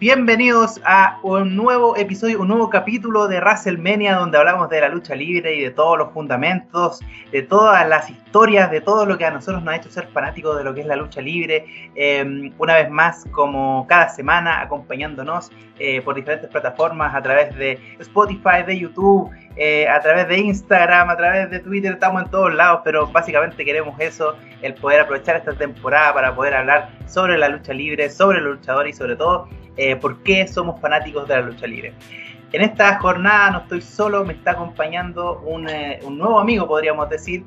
Bienvenidos a un nuevo episodio, un nuevo capítulo de WrestleMania donde hablamos de la lucha libre y de todos los fundamentos, de todas las historias, de todo lo que a nosotros nos ha hecho ser fanáticos de lo que es la lucha libre. Eh, una vez más, como cada semana, acompañándonos eh, por diferentes plataformas a través de Spotify, de YouTube, eh, a través de Instagram, a través de Twitter, estamos en todos lados, pero básicamente queremos eso, el poder aprovechar esta temporada para poder hablar sobre la lucha libre, sobre los luchadores y sobre todo eh, por qué somos fanáticos de la lucha libre. En esta jornada no estoy solo, me está acompañando un, eh, nuevo amigo, podríamos decir,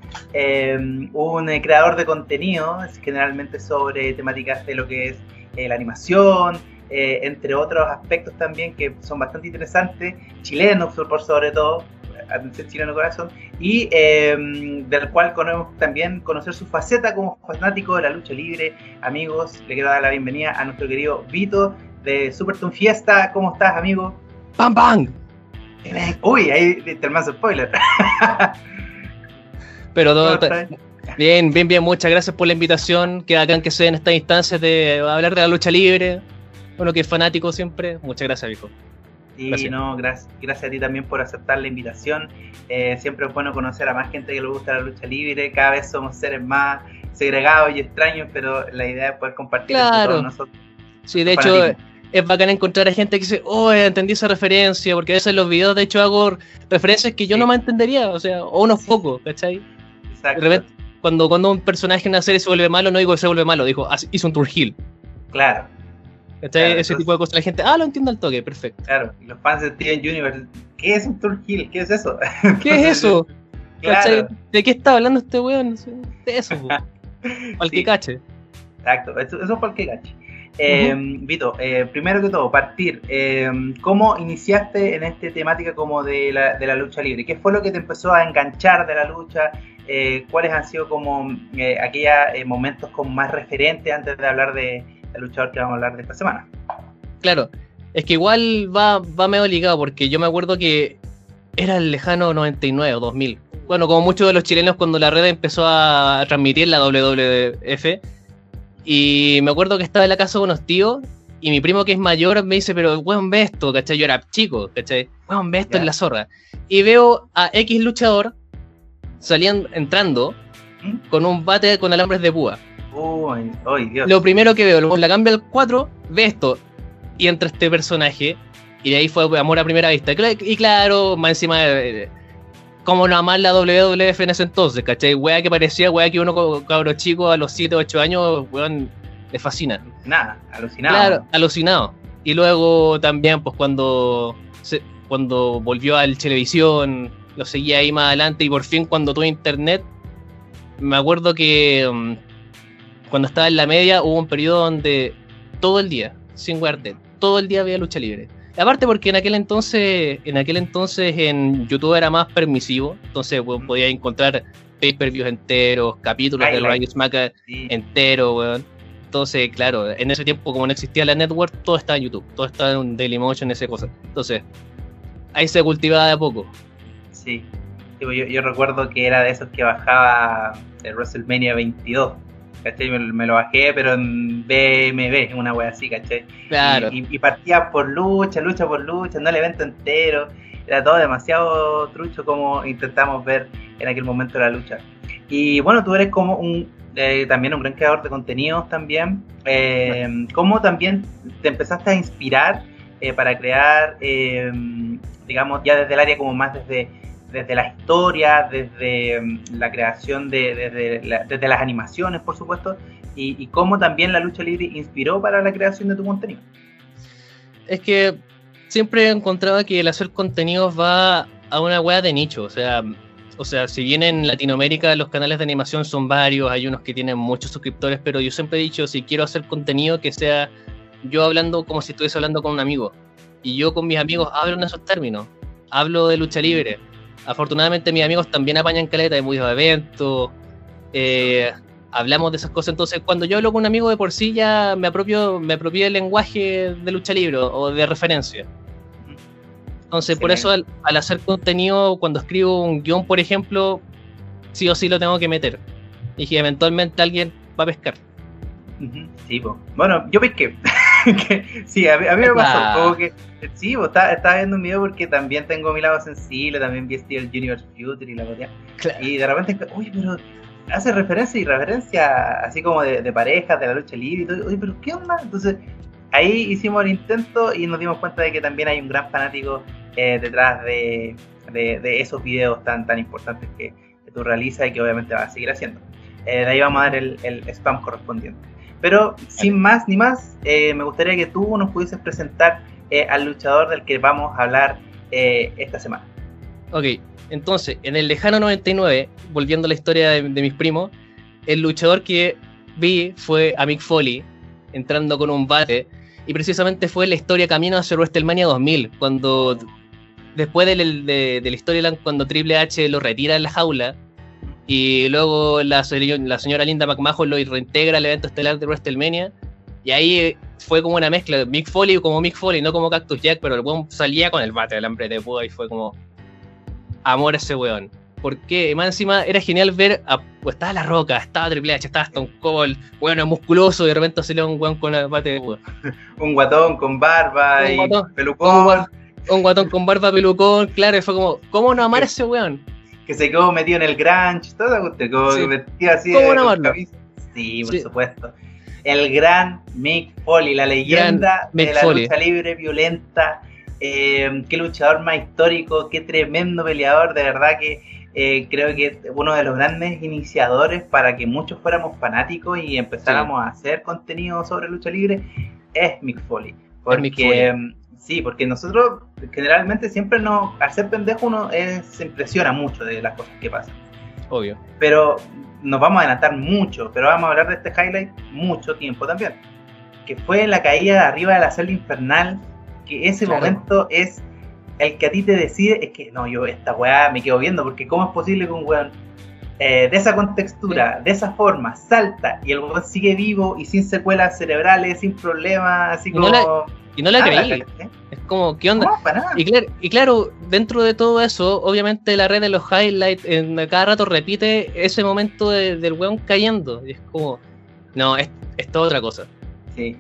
un creador de contenido, generalmente sobre temáticas de lo que es la animación, entre otros aspectos también que son bastante interesantes, chilenos por sobre todo, atención chileno corazón, y em, del cual podemos también conocer su faceta como fanático de la lucha libre. Amigos, le quiero dar la bienvenida a nuestro querido Vito de Super Tune Fiesta. ¿Cómo estás, amigo? ¡Pam, pam! Uy, ahí te el spoiler. Pero todo, bien, bien, bien, muchas gracias por la invitación. Que hagan que se den estas instancias de hablar de la lucha libre. Bueno, que es fanático siempre. Muchas gracias, Vico. Y no, gracias, gracias a ti también por aceptar la invitación. Eh, siempre es bueno conocer a más gente que le gusta la lucha libre. Cada vez somos seres más segregados y extraños, pero la idea es poder compartir claro. con nosotros. Sí, de hecho, es bacán encontrar a gente que dice, oh, entendí esa referencia, porque a veces en los videos, de hecho, hago referencias que yo no me entendería, o sea, o unos pocos, ¿cachai? Exacto. De repente, cuando, cuando un personaje en una serie se vuelve malo, no digo que se vuelve malo, dijo, hizo un tour heel. Claro. Ese tipo de cosas. La gente, ah, lo entiendo al toque, perfecto. Claro, los fans de Steven Universe, ¿qué es un Tour Hill? ¿Qué es eso? ¿Qué es eso? ¿De qué está hablando este weón? De eso, Al que cache. Exacto, eso, eso es para el que cache. Eh, Vito, eh, primero que todo, partir. Eh, ¿Cómo iniciaste en esta temática como de la, de la, lucha libre? ¿Qué fue lo que te empezó a enganchar de la lucha? Eh, ¿Cuáles han sido como aquellos momentos como más referentes antes de hablar de, el luchador que vamos a hablar de esta semana. Claro, es que igual va, va medio ligado, porque yo me acuerdo que era el lejano 99 o 2000. Bueno, como muchos de los chilenos cuando la red empezó a transmitir la WWF. Y me acuerdo que estaba en la casa de unos tíos y mi primo que es mayor me dice, pero weón, ve esto, ¿cachai? Yo era chico, ¿cachai? Weón, ve esto en la zorra. Y veo a X luchador saliendo, entrando ¿Mm? con un bate con alambres de púa. Lo primero que veo, la cambia al 4, ve esto, y entra este personaje, y de ahí fue amor a primera vista. Y claro, más encima, de como no amar la WWF en ese entonces, ¿cachai? Wea que parecía, wea que uno cabro chico a los 7, 8 años, weón, le fascina. Nada, alucinado. Claro, alucinado. Y luego también, pues cuando, cuando volvió al televisión, lo seguía ahí más adelante, y por fin cuando tuve internet, me acuerdo que mm, cuando estaba en la media hubo un periodo donde todo el día, sin guardar, todo el día había lucha libre. Aparte porque en aquel entonces, en aquel entonces en YouTube era más permisivo, entonces podía encontrar pay-per-views enteros, capítulos de Rayo Smack enteros, weón. Entonces, claro, en ese tiempo como no existía la network, todo estaba en YouTube, todo estaba en Dailymotion, esa cosa. Entonces, ahí se cultivaba de a poco. Sí, yo, yo recuerdo que era de esos que bajaba el WrestleMania 22 ¿cachai? Me, lo bajé, pero en BMB, una wea así, ¿cachai? Claro. Y, partía por lucha, lucha por lucha, no el evento entero. Era todo demasiado trucho como intentamos ver en aquel momento la lucha. Y bueno, tú eres como un eh, también un gran creador de contenidos también. Eh, ¿Cómo también te empezaste a inspirar eh, para crear, digamos, ya desde el área como más desde desde la historia, desde mm, la creación de, desde, las animaciones, por supuesto, y, cómo también la lucha libre inspiró para la creación de tu contenido. Es que siempre he encontrado que el hacer contenidos va a una wea de nicho, o sea, o sea, si bien en Latinoamérica los canales de animación son varios, hay unos que tienen muchos suscriptores, pero yo siempre he dicho, si quiero hacer contenido que sea yo hablando como si estuviese hablando con un amigo, y yo con mis amigos hablo en esos términos, hablo de lucha libre, afortunadamente mis amigos también apañan caleta de muchos eventos, eh, hablamos de esas cosas, entonces cuando yo hablo con un amigo de por sí ya me apropio, me apropio del lenguaje de lucha libre o de referencia. Entonces, por eso al, hacer contenido, cuando escribo un guion, por ejemplo, sí o sí lo tengo que meter. Y que eventualmente alguien va a pescar. Sí. Bueno, yo pesqué. sí, a mí, me pasó, como que, sí, vos estaba, viendo un video porque también tengo mi lado sensible, también vi el Universe Future y la cosa. Y de repente, uy, pero hace referencia y referencia así como de, parejas, de la lucha libre y todo. Oye, pero ¿qué onda? Entonces, ahí hicimos el intento y nos dimos cuenta de que también hay un gran fanático eh, detrás de, esos videos tan, tan importantes que, tú realizas y que obviamente vas a seguir haciendo. Eh, de ahí vamos a dar el, spam correspondiente. Pero sin más ni más, eh, me gustaría que tú nos pudieses presentar al luchador del que vamos a hablar esta semana. Ok, entonces, en el lejano 99, volviendo a la historia de, mis primos, el luchador que vi fue a Mick Foley entrando con un bate. Y precisamente fue la historia camino hacia WrestleMania 2000, cuando después de, de, la historia cuando Triple H lo retira de la jaula y luego la, la señora Linda McMahon lo reintegra al evento estelar de WrestleMania. Y ahí fue como una mezcla, Mick Foley como Mick Foley, no como Cactus Jack, pero el buen salía con el bate del hambre de púa y fue como, amor a ese weón. Porque más encima era genial ver, a, pues estaba La Roca, estaba Triple H, estaba Stone Cold, weón musculoso y de repente salió un weón con el bate de un guatón con barba y pelucón. Un, guatón con barba, pelucón, claro, y fue como, ¿cómo no amar a ese weón? Que se quedó metido en el Grange, todo, como sí. metido así ¿Cómo no amarlo? Sí, por supuesto. El gran Mick Foley, la leyenda de la lucha libre violenta eh, qué luchador más histórico, qué tremendo peleador, de verdad que eh, creo que uno de los grandes iniciadores para que muchos fuéramos fanáticos y empezáramos a hacer contenido sobre lucha libre es Mick Foley. Porque, mm, sí, porque nosotros generalmente siempre nos, al ser pendejo uno se impresiona mucho de las cosas que pasan. Obvio. Pero nos vamos a adelantar mucho, pero vamos a hablar de este highlight mucho tiempo también. Que fue la caída de arriba de la celda infernal que ese momento es el que a ti te decide, es que no, yo esta weá me quedo viendo, porque ¿cómo es posible que un weón eh, de esa contextura, de esa forma, salta y el weón sigue vivo y sin secuelas cerebrales, sin problemas, así como... y no la creí. Es como, ¿qué onda? y, claro, y claro, dentro de todo eso, obviamente la red de los highlights en, cada rato repite ese momento del weón cayendo. Y es como, no, es, esto otra cosa. Sí.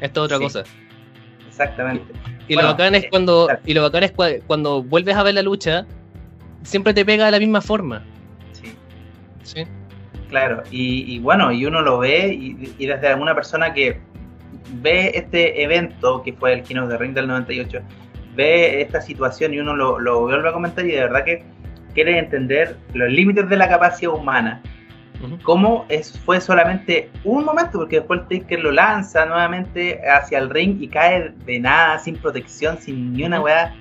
Es otra cosa. Exactamente. Y, lo bacán es cuando y lo bacán es cuando vuelves a ver la lucha, siempre te pega de la misma forma. Sí. Sí. Claro, y, bueno, y uno lo ve y, desde alguna persona que ve este evento, que fue el Kino de Ring del 98, ve esta situación y uno lo, lo vuelve a comentar y de verdad que quiere entender los límites de la capacidad humana cómo es, fue solamente un momento, porque después el Taker lo lanza nuevamente hacia el ring y cae de nada, sin protección, sin ni una weá.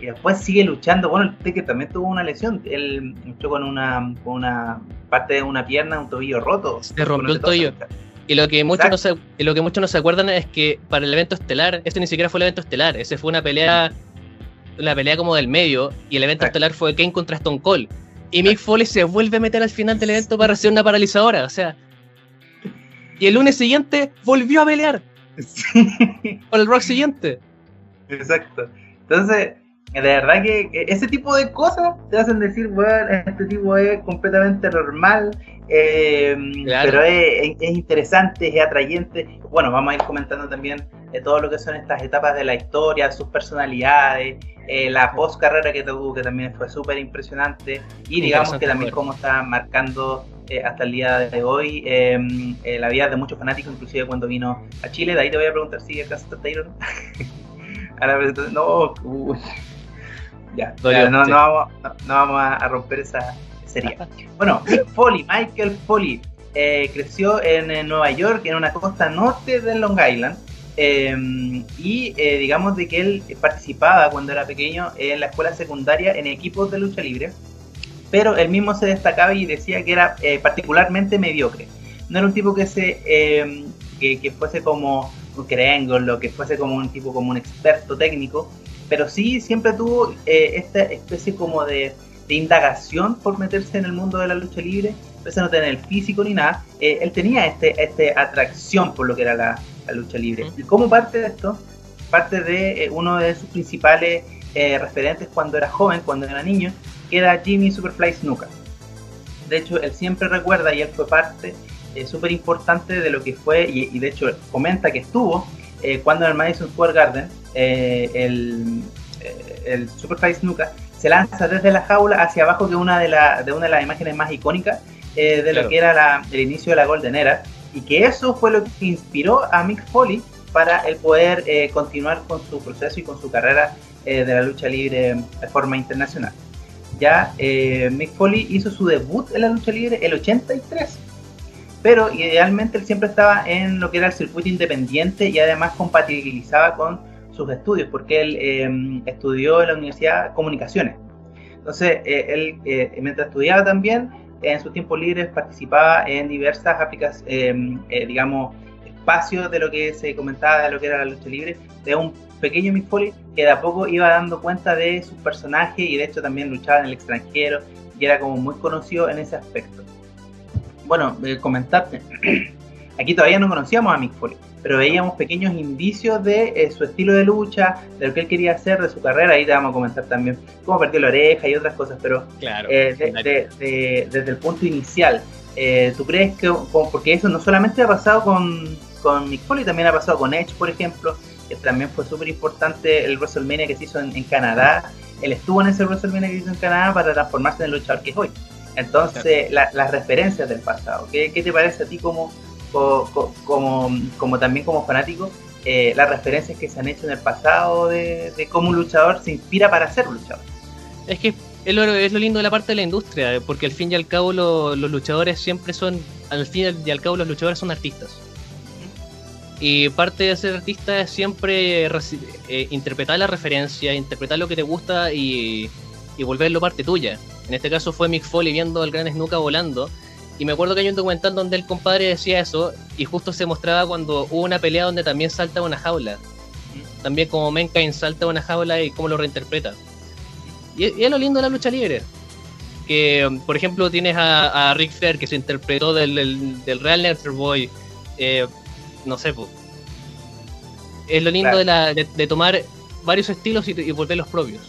Y después sigue luchando. Bueno, el Taker también tuvo una lesión. Él luchó con una, con una parte de una pierna, un tobillo roto. Se rompió el tobillo. Y lo que muchos no se, lo que muchos no se acuerdan es que para el evento estelar, este ni siquiera fue el evento estelar, ese fue una pelea, una pelea como del medio, y el evento estelar fue Kane contra Stone Cold. Y Mick Foley se vuelve a meter al final del evento para hacer una paralizadora. O sea. Y el lunes siguiente volvió a pelear. Por el rock siguiente. Exacto. Entonces, de verdad que ese tipo de cosas te hacen decir, bueno, este tipo es completamente normal, eh, pero es, interesante, es atrayente. Bueno, vamos a ir comentando también de todo lo que son estas etapas de la historia, sus personalidades, eh, la post carrera que tuvo, que también fue súper impresionante, y digamos que también cómo está marcando eh, hasta el día de hoy em, eh, la vida de muchos fanáticos, inclusive cuando vino a Chile. De ahí te voy a preguntar si acá está Taylor. no, ya, no, no, vamos, no, vamos a, romper esa serie. Bueno, Foley, Michael Foley, creció en Nueva York, en una costa norte de Long Island. Em, y eh, digamos de que él participaba cuando era pequeño en la escuela secundaria en equipos de lucha libre, pero él mismo se destacaba y decía que era eh, particularmente mediocre. No era un tipo que se em, que, fuese como un lo que fuese como un tipo como un experto técnico, pero sí siempre tuvo eh, esta especie como de, de, indagación por meterse en el mundo de la lucha libre, pese a no tener el físico ni nada, él tenía este, este atracción por lo que era la, la lucha libre. Y como parte de esto, parte de eh, uno de sus principales eh, referentes cuando era joven, cuando era niño, que era Jimmy Superfly Snuka. De hecho, él siempre recuerda y él fue parte eh, súper importante de lo que fue, y, de hecho comenta que estuvo cuando en el Madison Square Garden el, el Superfly Snuka se lanza desde la jaula hacia abajo, que es una de, de una de las imágenes más icónicas de lo que era el inicio de la Golden Era, y que eso fue lo que inspiró a Mick Foley para el poder continuar con su proceso y con su carrera de la lucha libre de forma internacional ya eh, Mick Foley hizo su debut en la lucha libre el 83. Pero idealmente él siempre estaba en lo que era el circuito independiente y además compatibilizaba con sus estudios, porque él em, estudió en la Universidad Comunicaciones. Entonces, eh, él eh, mientras estudiaba también, en sus tiempos libres participaba en diversas aplicaciones, em, digamos, espacios de lo que se comentaba de lo que era la lucha libre, de un pequeño Mick Foley que de a poco iba dando cuenta de su personaje y de hecho también luchaba en el extranjero y era como muy conocido en ese aspecto. Bueno, eh, comentarte, aquí todavía no conocíamos a Mick Foley, pero veíamos pequeños indicios de eh, su estilo de lucha, de lo que él quería hacer, de su carrera, ahí te vamos a comentar también cómo perdió la oreja y otras cosas, pero claro, eh, desde el punto inicial, ¿tú crees que, porque eso no solamente ha pasado con, con Mick Foley, también ha pasado con Edge, por ejemplo, también fue súper importante el WrestleMania que se hizo en, Canadá. Él estuvo en ese WrestleMania que se hizo en Canadá para transformarse en el luchador que es hoy. Entonces, las referencias del pasado, ¿qué, te parece a ti como, como, como, también como fanático? Eh, las referencias que se han hecho en el pasado de, cómo un luchador se inspira para ser luchador. Es que es lo, es lo lindo de la parte de la industria, porque al fin y al cabo los luchadores siempre son, al fin y al cabo los luchadores son artistas. Y parte de ser artista es siempre eh, interpretar la referencia, interpretar lo que te gusta y, volverlo parte tuya. En este caso fue Mick Foley viendo al gran Snuka volando. Y me acuerdo que hay un documental donde el compadre decía eso y justo se mostraba cuando hubo una pelea donde también salta una jaula. También como Mankind salta una jaula y cómo lo reinterpreta. Y, es lo lindo de la lucha libre. Que, por ejemplo, tienes a, Rick Flair que se interpretó del, del, Real Nature Boy. Eh, no sé, pues. Es lo lindo de, la, de, tomar varios estilos y, volver los propios.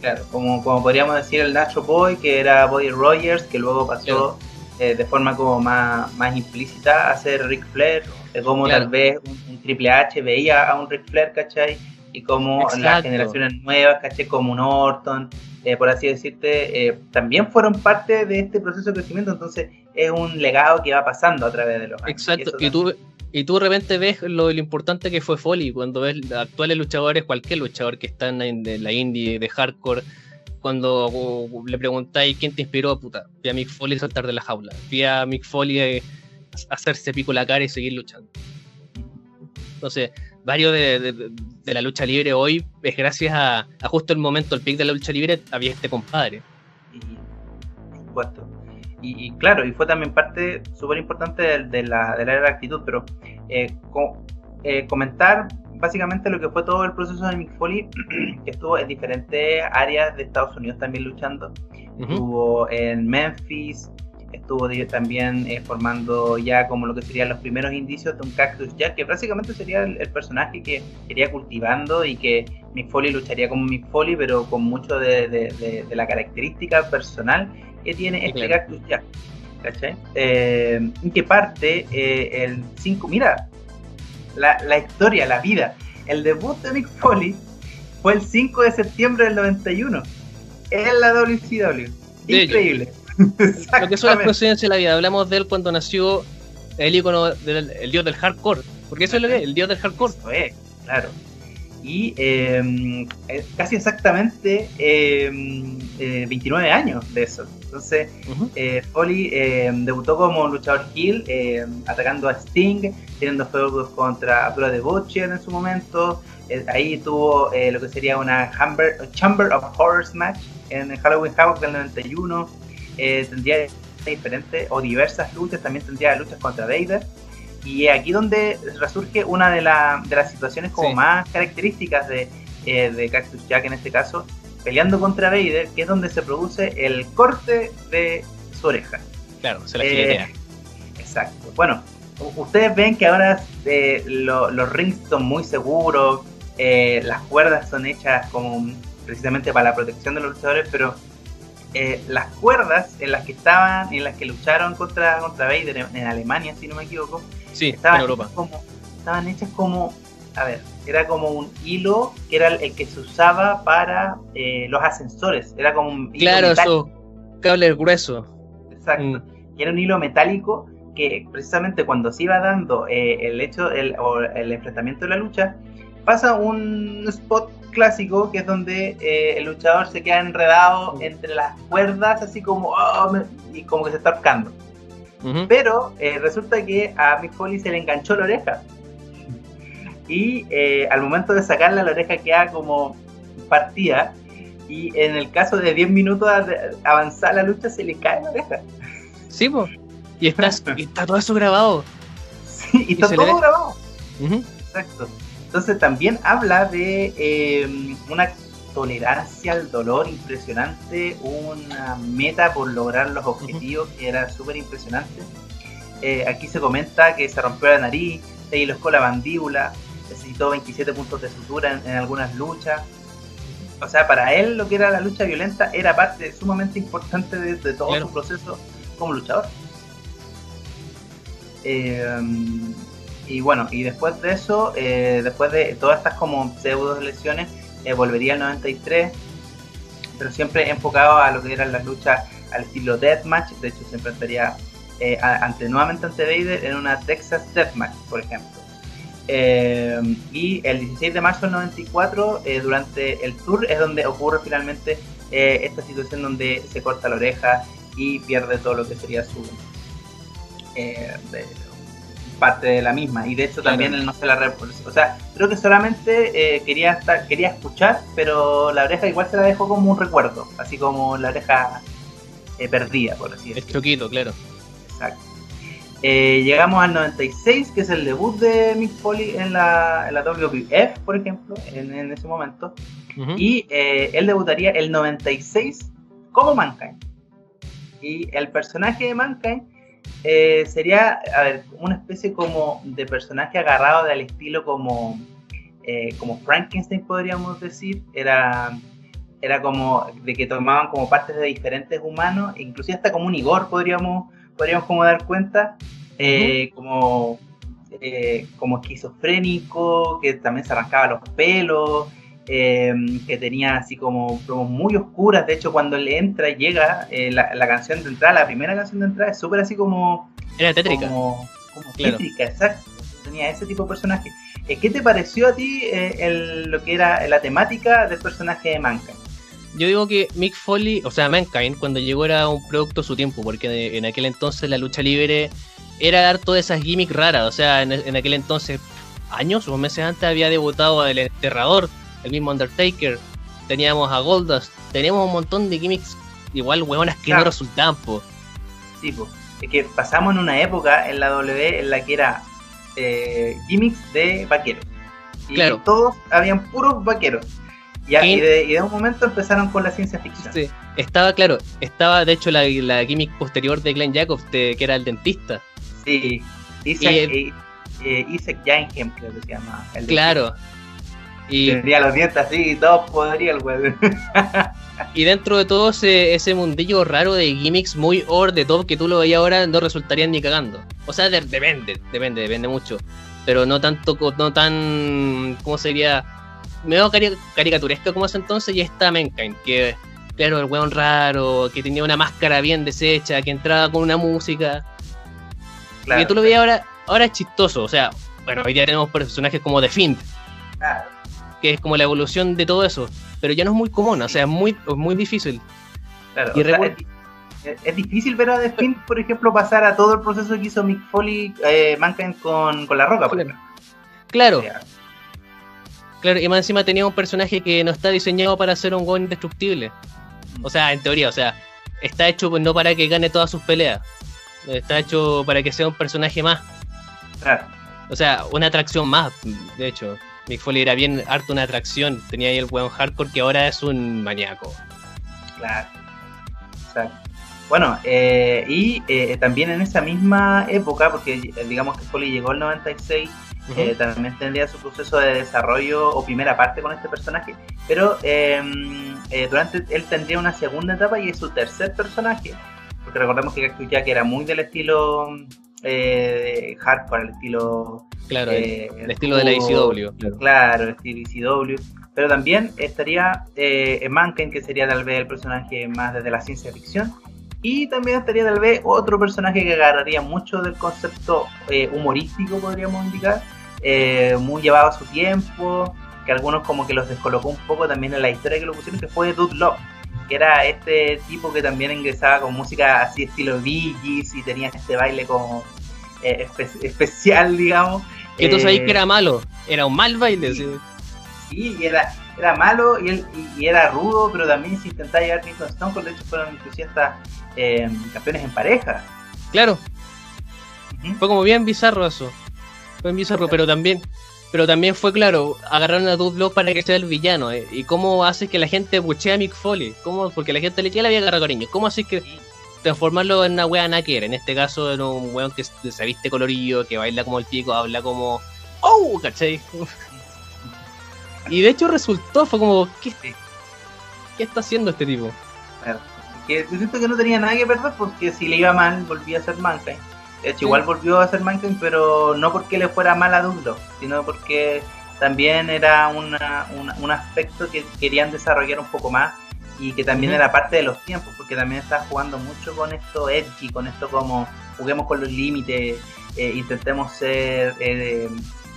Claro, como, como podríamos decir el Nacho Boy, que era Boy Rogers, que luego pasó eh, de forma como más, más implícita a ser Ric Flair, de cómo tal vez un, Triple H veía a un Ric Flair, ¿cachai? Y como las generaciones nuevas, ¿cachai? Como un Orton, eh, por así decirte, eh, también fueron parte de este proceso de crecimiento, entonces es un legado que va pasando a través de los años. Exacto, y, tú y tú de repente ves lo, importante que fue Foley cuando ves actuales luchadores, cualquier luchador que está en la indie de hardcore, cuando le preguntáis quién te inspiró, puta, vi a Mick Foley saltar de la jaula, vi a Mick Foley eh, hacerse pico la cara y seguir luchando. Entonces, varios de, la lucha libre hoy es gracias a, justo el momento, el pic de la lucha libre, había este compadre. Por supuesto y, claro, y fue también parte súper importante de, la, de la actitud, pero eh, eh, comentar básicamente lo que fue todo el proceso de Mick Foley, que estuvo en diferentes áreas de Estados Unidos también luchando. Estuvo en Memphis, estuvo también eh, formando ya como lo que serían los primeros indicios de un Cactus Jack, que básicamente sería el, personaje que quería cultivando y que Mick Foley lucharía como Mick Foley, pero con mucho de, de la característica personal que tiene este Cactus Jack. ¿Cachai? Eh, que parte eh, el 5. Mira, la, la, historia, la vida. El debut de Mick Foley fue el 5 de septiembre del 91 en la WCW. Increíble. Lo que son las coincidencias de la vida. Hablamos de él cuando nació el icono del el dios del hardcore. Porque eso es lo que es, el dios del hardcore. Eso es, claro y em, casi exactamente 29 em, eh, años de eso. Entonces, eh, Foley em, debutó como luchador heel, atacando a Sting, teniendo juegos contra Abdullah de Butcher en su momento. Eh, ahí tuvo lo que sería una Chamber of Horrors match en Halloween Havoc del 91. tendría diferentes o diversas luchas, también tendría luchas contra Vader. Y aquí donde resurge una de, de las situaciones como más características de, eh, de Cactus Jack en este caso, peleando contra Vader, que es donde se produce el corte de su oreja. Claro, se la eh, Exacto. Bueno, ustedes ven que ahora eh, los rings son muy seguros, eh, las cuerdas son hechas como precisamente para la protección de los luchadores, pero las cuerdas en las que estaban, en las que lucharon contra, contra Vader en Alemania, si no me equivoco, Sí, estaban en Europa. Como, estaban hechas como a ver, era como un hilo que era el, que se usaba para eh, los ascensores. Era como un hilo Claro, eso, cable grueso. Exacto. Mm. Y era un hilo metálico que precisamente cuando se iba dando eh, el hecho el, o el enfrentamiento de la lucha, pasa un spot clásico que es donde eh, el luchador se queda enredado entre las cuerdas, así como, oh, y como que se está ahorcando. Pero resulta que a Mick Foley se le enganchó la oreja. Y eh, al momento de sacarla, la oreja queda como partida. Y en el caso de 10 minutos avanzar la lucha, se le cae la oreja. Sí, pues. Y está, está todo eso grabado. Sí, y, está todo grabado. Exacto. Entonces también habla de eh, una tolerancia al dolor impresionante, una meta por lograr los objetivos que era súper impresionante. Eh, aquí se comenta que se rompió la nariz, se hiloscó la mandíbula, necesitó 27 puntos de sutura en, algunas luchas. O sea, para él lo que era la lucha violenta era parte sumamente importante de, todo su proceso como luchador. Eh, y bueno, y después de eso, eh, después de todas estas como pseudo lesiones, eh, volvería al 93, pero siempre enfocado a lo que eran las luchas al estilo Deathmatch, de hecho se enfrentaría eh, ante, nuevamente ante Vader en una Texas Deathmatch, por ejemplo. Eh, y el 16 de marzo del 94, durante el tour, es donde ocurre finalmente esta situación donde se corta la oreja y pierde todo lo que sería su parte de la misma. Y de hecho también él no se la o sea creo que solamente eh, quería estar, quería escuchar pero la oreja igual se la dejó como un recuerdo así como la oreja eh, perdida por así decirlo. el choquito claro. Exacto eh, llegamos al 96 que es el debut de Mick Foley en la, en la WWF por ejemplo en, ese momento. Y él debutaría el 96 como Mankind. Y el personaje de Mankind eh, sería, a ver, una especie como de personaje agarrado del estilo como, eh, como Frankenstein, podríamos decir. Era, era como de que tomaban como partes de diferentes humanos, inclusive hasta como un Igor, podríamos, podríamos como dar cuenta, eh, como, como esquizofrénico, que también se arrancaba los pelos. Em, que tenía así como promos muy oscuras. De hecho, cuando le entra y llega eh, la, canción de entrada, la primera canción de entrada es súper así como. Era tétrica. Como, tétrica, exacto. Tenía ese tipo de personaje. Eh, ¿Qué te pareció a ti eh, lo que era la temática del personaje de Mankind? Yo digo que Mick Foley, o sea, Mankind, cuando llegó era un producto de su tiempo, porque en aquel entonces la lucha libre era dar todas esas gimmicks raras. O sea, en, en aquel entonces, años o meses antes, había debutado El Enterrador el mismo Undertaker, teníamos a Goldust, teníamos un montón de gimmicks igual huevonas que no resultaban, po. Sí, pues. Es que pasamos en una época en la W en la que era eh, gimmicks de vaqueros. Y claro. todos habían puros vaqueros. Y, de, un momento empezaron con la ciencia ficción. Sí, estaba claro, estaba de hecho la, la gimmick posterior de Glenn Jacobs, que era el dentista. Sí, Isaac, y, eh, Isaac creo que se llama. El claro, y, Tendría los dientes así y todo podría el weón. y dentro de todo ese, ese, mundillo raro de gimmicks muy over de top que tú lo veías ahora no resultarían ni cagando. O sea, depende, depende, depende mucho. Pero no tanto, no tan, ¿cómo sería? Medio cari caricaturesco como ese entonces y está Mankind, que claro, el weón raro, que tenía una máscara bien deshecha, que entraba con una música. Claro, y tú lo veías ahora, ahora es chistoso, o sea, bueno, hoy día tenemos personajes como The Fiend. Claro que es como la evolución de todo eso, pero ya no es muy común, o sea, es muy, muy difícil. Claro, es, difícil ver a The Finn, por ejemplo, pasar a todo el proceso que hizo Mick Foley, eh, Mankind con, con La Roca, por ejemplo. Claro. Claro, y más encima tenía un personaje que no está diseñado para ser un gol indestructible. O sea, en teoría, o sea, está hecho no para que gane todas sus peleas. Está hecho para que sea un personaje más. Claro. O sea, una atracción más, de hecho. Mick Foley era bien harto una atracción. Tenía ahí el buen hardcore que ahora es un maníaco. Claro. Exacto. Bueno, eh, y eh, también en esa misma época, porque eh, digamos que Foley llegó el 96, también tendría su proceso de desarrollo o primera parte con este personaje, pero em, durante él tendría una segunda etapa y es su tercer personaje, porque recordemos que Cactus Jack era muy del estilo hardcore, el estilo Claro, eh, el estilo de la ECW. Claro, claro el estilo ECW. Pero también estaría eh, Mankind, que sería tal vez el personaje más desde la ciencia ficción. Y también estaría tal vez otro personaje que agarraría mucho del concepto eh, humorístico, podríamos indicar, eh, muy llevado a su tiempo, que algunos como que los descolocó un poco también en la historia que lo pusieron, que fue Dude Love, que era este tipo que también ingresaba con música así estilo Bee y tenía este baile como eh, especial, digamos. Que tú sabías que era malo, era un mal baile. Sí, sí era, era malo y, él, y, era rudo, pero también se intentaba llegar bien con Stone Cold, de hecho fueron inclusive hasta eh, campeones en pareja. Claro. Fue como bien bizarro eso. Fue bien bizarro, pero también pero también fue claro, agarraron a Dude para que sea el villano. Eh, ¿Y cómo haces que la gente buchea a Mick Foley? ¿Cómo? Porque la gente le tiene la vida agarrar cariño. ¿Cómo haces que transformarlo en una wea naquera? En este caso, en un weón que se viste colorido, que baila como el pico, habla como. ¡Oh! ¿cachai? y de hecho resultó, fue como. ¿Qué, qué está haciendo este tipo? que siento que no tenía nada que perder porque si le iba mal volvía a ser Mankind. De hecho, igual volvió a ser Mankind, pero no porque le fuera mal a Douglas, sino porque también era una, un aspecto que querían desarrollar un poco más y que también era parte de los tiempos, porque también estaba jugando mucho con esto edgy, con esto como juguemos con los límites, eh, intentemos ser eh,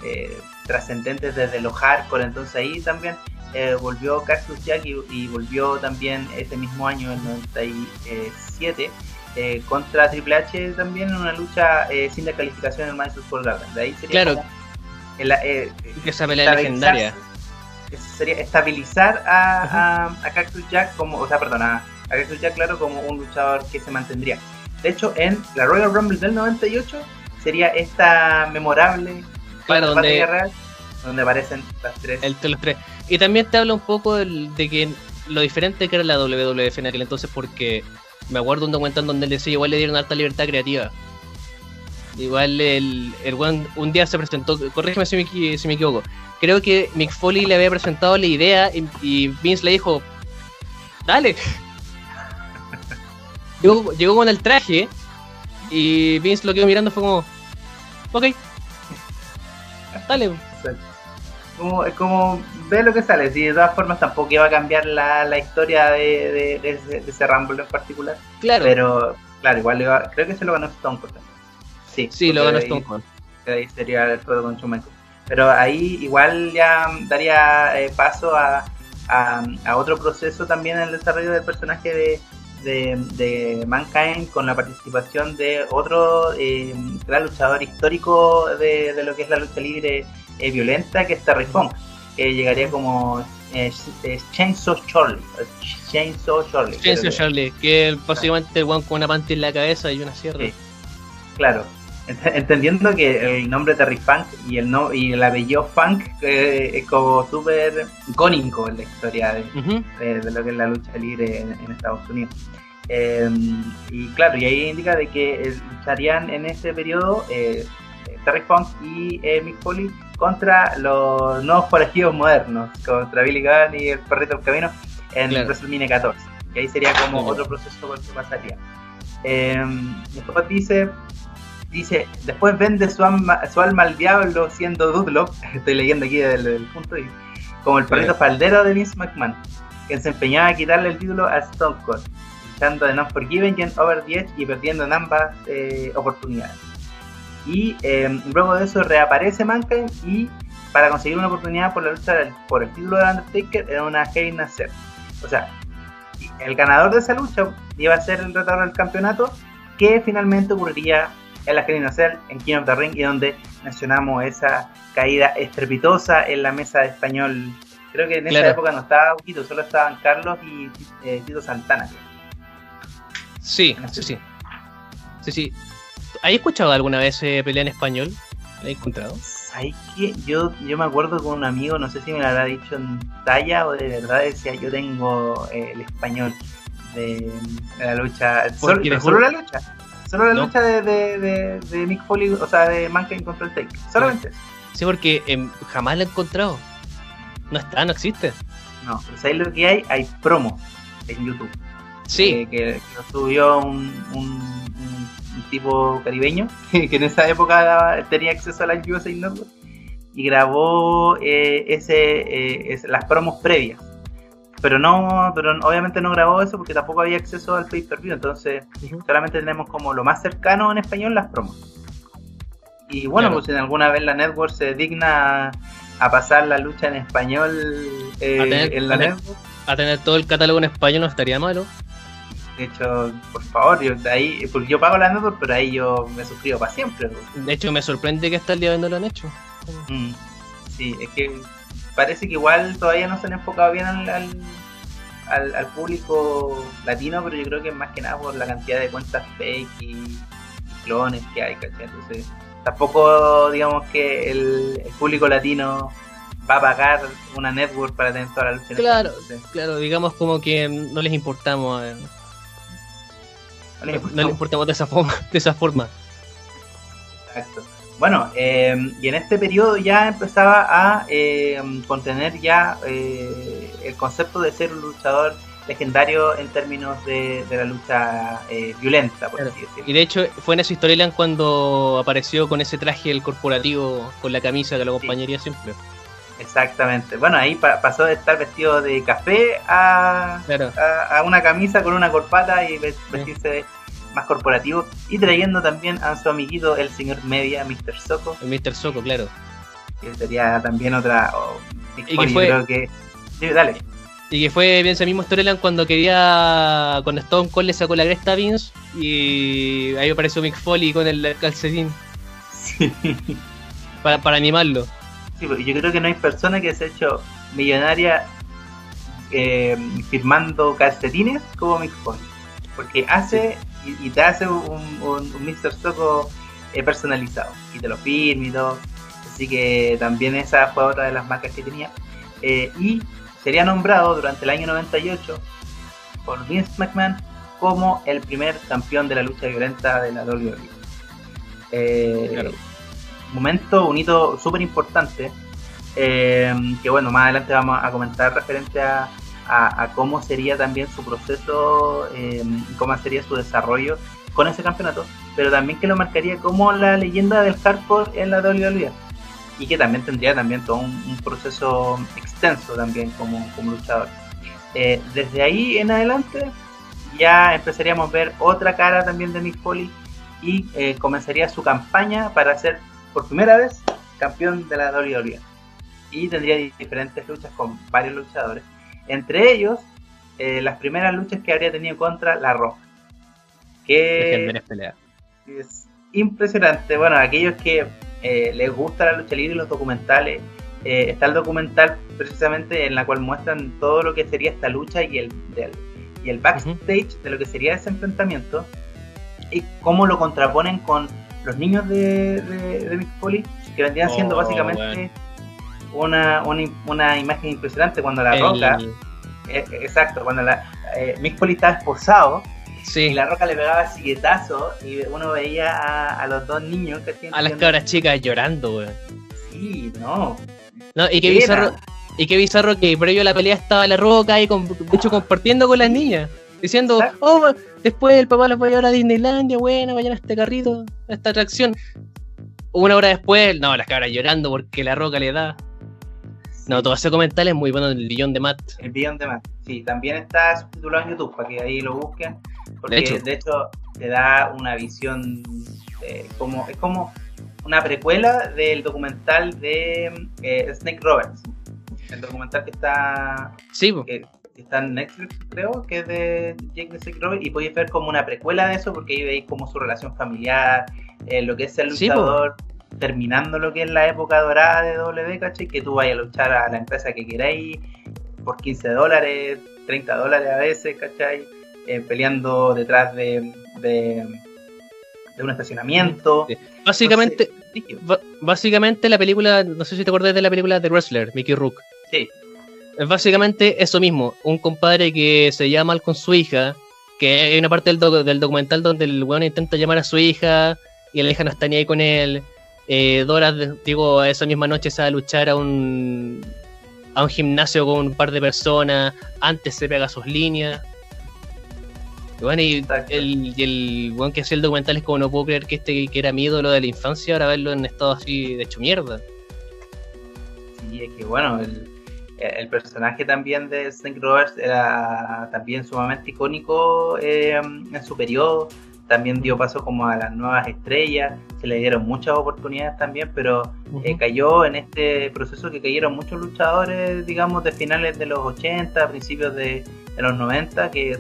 eh, trascendentes desde los hardcore, entonces ahí también volvió Cactus Jack y, volvió también ese mismo año, el 97, eh, contra Triple H también en una lucha eh, sin descalificación en el Madison Square Garden. De ahí sería claro. esa pelea legendaria. Sería estabilizar a, a, Cactus Jack como, o sea, perdón, a, Cactus Jack, claro, como un luchador que se mantendría. De hecho, en la Royal Rumble del 98 sería esta memorable claro, donde, real, donde aparecen las tres. El, los tres. Y también te habla un poco de que lo diferente que era la WWF en aquel entonces, porque me acuerdo un documental donde él decía igual le dieron alta libertad creativa. Igual el, el un día se presentó, corrígeme si me, si me equivoco, creo que Mick Foley le había presentado la idea y, Vince le dijo, dale. llegó, llegó con el traje y Vince lo quedó mirando fue como, ok, dale como, como ve lo que sale. Si de todas formas tampoco iba a cambiar la, la historia de, de, ese Rumble en particular. Claro. Pero, claro, igual creo que se lo ganó Stone Cold Sí, sí lo ganó Stone Cold. Ahí sería el juego con Shawn Pero ahí igual ya daría eh, paso a, a, otro proceso también en el desarrollo del personaje de, de, de, Mankind con la participación de otro eh, gran luchador histórico de, de, lo que es la lucha libre eh, violenta que es Terry Funk, que llegaría como eh, Chainsaw Charlie. Chainsaw Charlie. Chainsaw Charlie, que básicamente el one con una panty en la cabeza y una sierra. Claro, entendiendo que el nombre Terry Funk y el no y el apellido Funk eh, es como súper icónico en la historia de, lo que es la lucha libre en, Estados Unidos. Em, y claro, y ahí indica de que lucharían en ese periodo eh, Terry Funk y Mick Foley contra los nuevos forajidos modernos, contra Billy Gunn y el perrito del camino en claro. WrestleMania 14. Y ahí sería como otro proceso por que pasaría. Em, después dice, dice, después vende su alma, su alma al diablo siendo Dudlock, estoy leyendo aquí desde el punto, y, como el perrito faldero de Vince McMahon, que se empeñaba a quitarle el título a Stone Cold, luchando en Unforgiven y en Over the Edge y perdiendo en ambas eh, oportunidades. Y em, luego de eso reaparece Mankind y para conseguir una oportunidad por la lucha por el título de Undertaker en una Hell in O sea, el ganador de esa lucha iba a ser el retador del campeonato que finalmente ocurriría en la Hell in en King of the Ring y donde mencionamos esa caída estrepitosa en la mesa de español. Creo que en esa época no estaba Quito, solo estaban Carlos y eh, Tito Santana. Sí, sí, sí. Sí, sí. ¿Has escuchado alguna vez eh, pelea en español? ¿La has encontrado? ¿Sabes qué? Yo, yo me acuerdo con un amigo, no sé si me lo habrá dicho en talla o de verdad decía, yo tengo eh, el español de, la lucha. Solo, solo la lucha. Solo la lucha de, de, de, Mick Foley, o sea, de Mankind contra el Take. Solamente eso. Sí, porque em, jamás la he encontrado. No está, no existe. No, pero ¿sabes lo que hay? Hay promos en YouTube. Sí. que, lo subió un un tipo caribeño, que en esa época tenía acceso a la USA Network, y grabó eh, ese, eh, las promos previas. Pero no, pero obviamente no grabó eso porque tampoco había acceso al pay-per-view, entonces solamente tenemos como lo más cercano en español las promos. Y bueno, pues si en alguna vez la network se digna a, pasar la lucha en español eh, en la network. A tener todo el catálogo en español no estaría malo. De hecho, por favor, yo, de ahí, porque yo pago la network, pero ahí yo me suscribo para siempre. De hecho, me sorprende que hasta el día de hoy no lo han hecho. Mm, sí, es que parece que igual todavía no se han enfocado bien al, al, público latino, pero yo creo que más que nada por la cantidad de cuentas fake y, clones que hay, ¿cachai? Entonces, tampoco digamos que el, público latino va a pagar una network para tener toda la lucha. Claro, claro, digamos como que no les importamos. Eh. No, les importamos. de esa forma. De esa forma. Exacto. Bueno, eh, y en este periodo ya empezaba a eh, contener ya el concepto de ser un luchador legendario en términos de, la lucha eh, violenta, por así decirlo. Y de hecho fue en esa historia cuando apareció con ese traje el corporativo, con la camisa que lo acompañaría siempre. Exactamente. Bueno, ahí pasó de estar vestido de café a, a, una camisa con una corpata y vestirse más corporativo. Y trayendo también a su amiguito, el señor Media, Mr. Soco. El Mr. Soco, claro. Que sería también otra. y que fue... creo que. dale. Y que fue bien ese mismo storyline cuando quería. Cuando Stone Cold le sacó la cresta a Vince. Y ahí apareció Mick Foley con el calcetín. Sí. Para, para animarlo. Sí, porque yo creo que no hay persona que se ha hecho millonaria eh, firmando calcetines como Mick Foley. Porque hace y, te hace un, un, Mr. Soco eh, personalizado. Y te lo firma y todo. Así que también esa fue otra de las marcas que tenía. Eh, y sería nombrado durante el año 98 por Vince McMahon como el primer campeón de la lucha violenta de la WWE. Eh, Momento, un hito súper importante, eh, que bueno, más adelante vamos a comentar referente a, cómo sería también su proceso eh, cómo sería su desarrollo con ese campeonato, pero también que lo marcaría como la leyenda del hardcore en la WWE y que también tendría también todo un, proceso extenso también como, como luchador. Eh, desde ahí en adelante ya empezaríamos a ver otra cara también de Mick Foley y eh, comenzaría su campaña para ser por primera vez campeón de la WWE. Y tendría diferentes luchas con varios luchadores. Entre ellos, eh, las primeras luchas que habría tenido contra La Roca. Que es impresionante. Bueno, aquellos que eh, les gusta la lucha libre y los documentales, eh, está el documental precisamente en la cual muestran todo lo que sería esta lucha y el, y el backstage de lo que sería ese enfrentamiento y cómo lo contraponen con los niños de, de, Mick Foley, que vendrían siendo oh, básicamente una, una, imagen impresionante cuando la roca, eh, exacto, cuando la, Mick Foley estaba esposado y la roca le pegaba siguetazo y uno veía a, los dos niños que A las cabras chicas llorando, weón. Sí, no. No, y qué bizarro. Y qué bizarro que previo a la pelea estaba la roca y con, hecho compartiendo con las niñas. Diciendo, oh, después el papá los va a llevar a Disneylandia, bueno, vayan a este carrito, a esta atracción. Una hora después, no, las cabras llorando porque la roca le da. No, todo ese comentario es muy bueno, el billón de Matt. El billón de Matt, sí, también está subtitulado en YouTube para que ahí lo busquen. Porque de hecho, te da una visión como es como una precuela del documental de eh, Snake Roberts. El documental que está sí, que, está en Netflix, creo, que es de Jake the Roberts, y podéis ver como una precuela de eso, porque ahí veis como su relación familiar, eh, lo que es el luchador, terminando lo que es la época dorada de W, ¿cachai? Que tú vayas a luchar a la empresa que queráis por 15 dólares, 30 dólares a veces, ¿cachai? Eh, peleando detrás de, de, un estacionamiento. Básicamente, básicamente la película, no sé si te acuerdas de la película de Wrestler, Mickey Rook. Sí. Es básicamente eso mismo, un compadre que se llama mal con su hija, que hay una parte del, del documental donde el weón intenta llamar a su hija y la hija no está ni ahí con él. Eh, Dora, digo, esa misma noche se va a luchar a un, a un gimnasio con un par de personas, antes se pega sus líneas. Bueno, y el, y el buen que hacía el documental es como no puedo creer que este que era mi ídolo de la infancia, ahora verlo en estado así de hecho mierda. Sí, es que bueno, el, el personaje también de Snake Roberts era también sumamente icónico eh, en su periodo. También dio paso como a las nuevas estrellas, se le dieron muchas oportunidades también, pero eh, cayó en este proceso que cayeron muchos luchadores, digamos, de finales de los 80, principios de, los 90, que,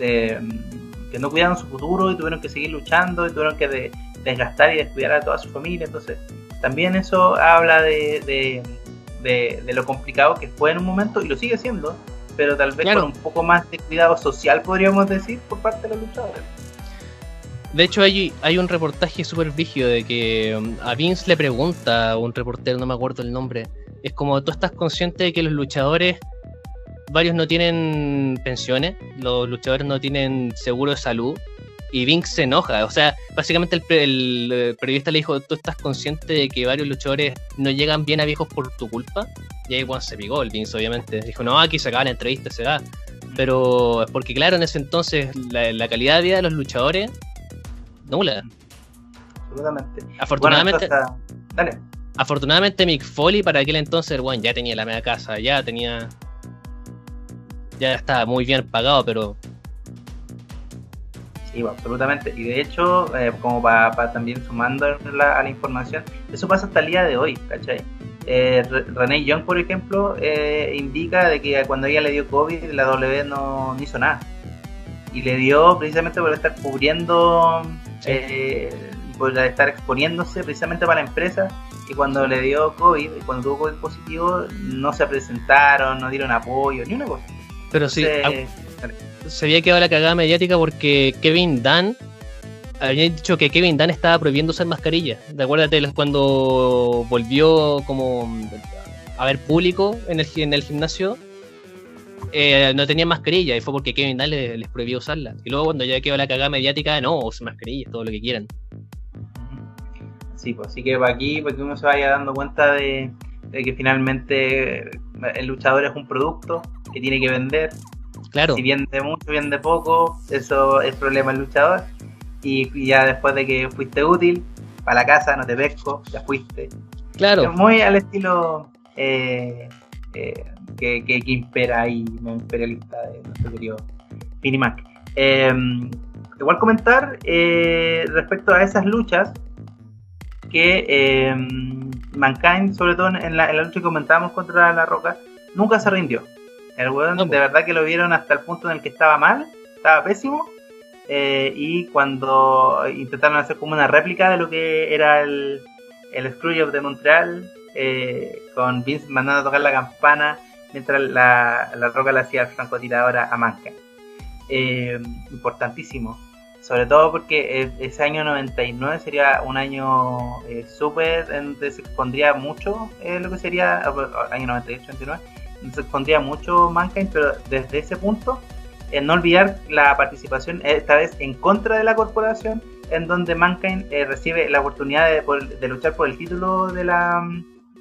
que no cuidaron su futuro y tuvieron que seguir luchando y tuvieron que desgastar y descuidar a toda su familia. Entonces, también eso habla de de, lo complicado que fue en un momento y lo sigue siendo, pero tal vez con un poco más de cuidado social, podríamos decir, por parte de los luchadores. De hecho, hay, hay un reportaje súper vigio de que um, a Vince le pregunta a un reportero, no me acuerdo el nombre, es como tú estás consciente de que los luchadores, varios no tienen pensiones, los luchadores no tienen seguro de salud, y Vince se enoja. O sea, básicamente el, periodista le dijo, tú estás consciente de que varios luchadores no llegan bien a viejos por tu culpa. Y ahí Juan se picó el Vince, obviamente. Dijo, no, aquí se acaba la entrevista, se va. Pero es porque, claro, en ese entonces la, calidad de vida de los luchadores, nula. Absolutamente. Afortunadamente... Dale. Afortunadamente Mick Foley para aquel entonces, bueno, ya tenía la media casa, ya tenía... Ya estaba muy bien pagado, pero Absolutamente. Y de hecho, eh, como para también sumando a la información, eso pasa hasta el día de hoy, ¿cachai? Eh, René Young, por ejemplo, eh, indica de que cuando ella le dio COVID, la W no, hizo nada. Y le dio precisamente por estar cubriendo, eh, por estar exponiéndose precisamente para la empresa. Y cuando le dio COVID, cuando tuvo COVID positivo, no se presentaron, no dieron apoyo, ni una cosa. Pero sí, se había quedado la cagada mediática porque Kevin Dunn había dicho que Kevin Dunn estaba prohibiendo usar mascarilla. Acuérdate cuando volvió como a ver público en el, gimnasio, eh, no tenía mascarilla y fue porque Kevin Dunn les, prohibió usarla. Y luego cuando ya quedó la cagada mediática, no, usen mascarilla, todo lo que quieran. Sí, pues así que para aquí, para uno se vaya dando cuenta de que finalmente el luchador es un producto que tiene que vender Claro. Si vende mucho, vende poco, eso es problema del luchador. Y, ya después de que fuiste útil, para la casa, no te pesco, ya fuiste. Claro. muy al estilo eh, eh, que, que, impera ahí, imperialista de nuestro querido Finimac. Em, igual comentar eh, respecto a esas luchas que em, Mankind, sobre todo en la, en la lucha que comentábamos contra La Roca, nunca se rindió. El weón de verdad que lo vieron hasta el punto en el que estaba mal, estaba pésimo. Eh, y cuando intentaron hacer como una réplica de lo que era el, el Screwjob de Montreal, eh, con Vince mandando a tocar la campana mientras la, la roca le hacía el francotirador a Manca. Eh, importantísimo, sobre todo porque ese año 99 sería un año súper, donde se expondría mucho lo que sería, año 98, 99 se escondía mucho Mankind, pero desde ese punto, en no olvidar la participación, esta vez en contra de la corporación, en donde Mankind eh, recibe la oportunidad de, luchar por el título de la,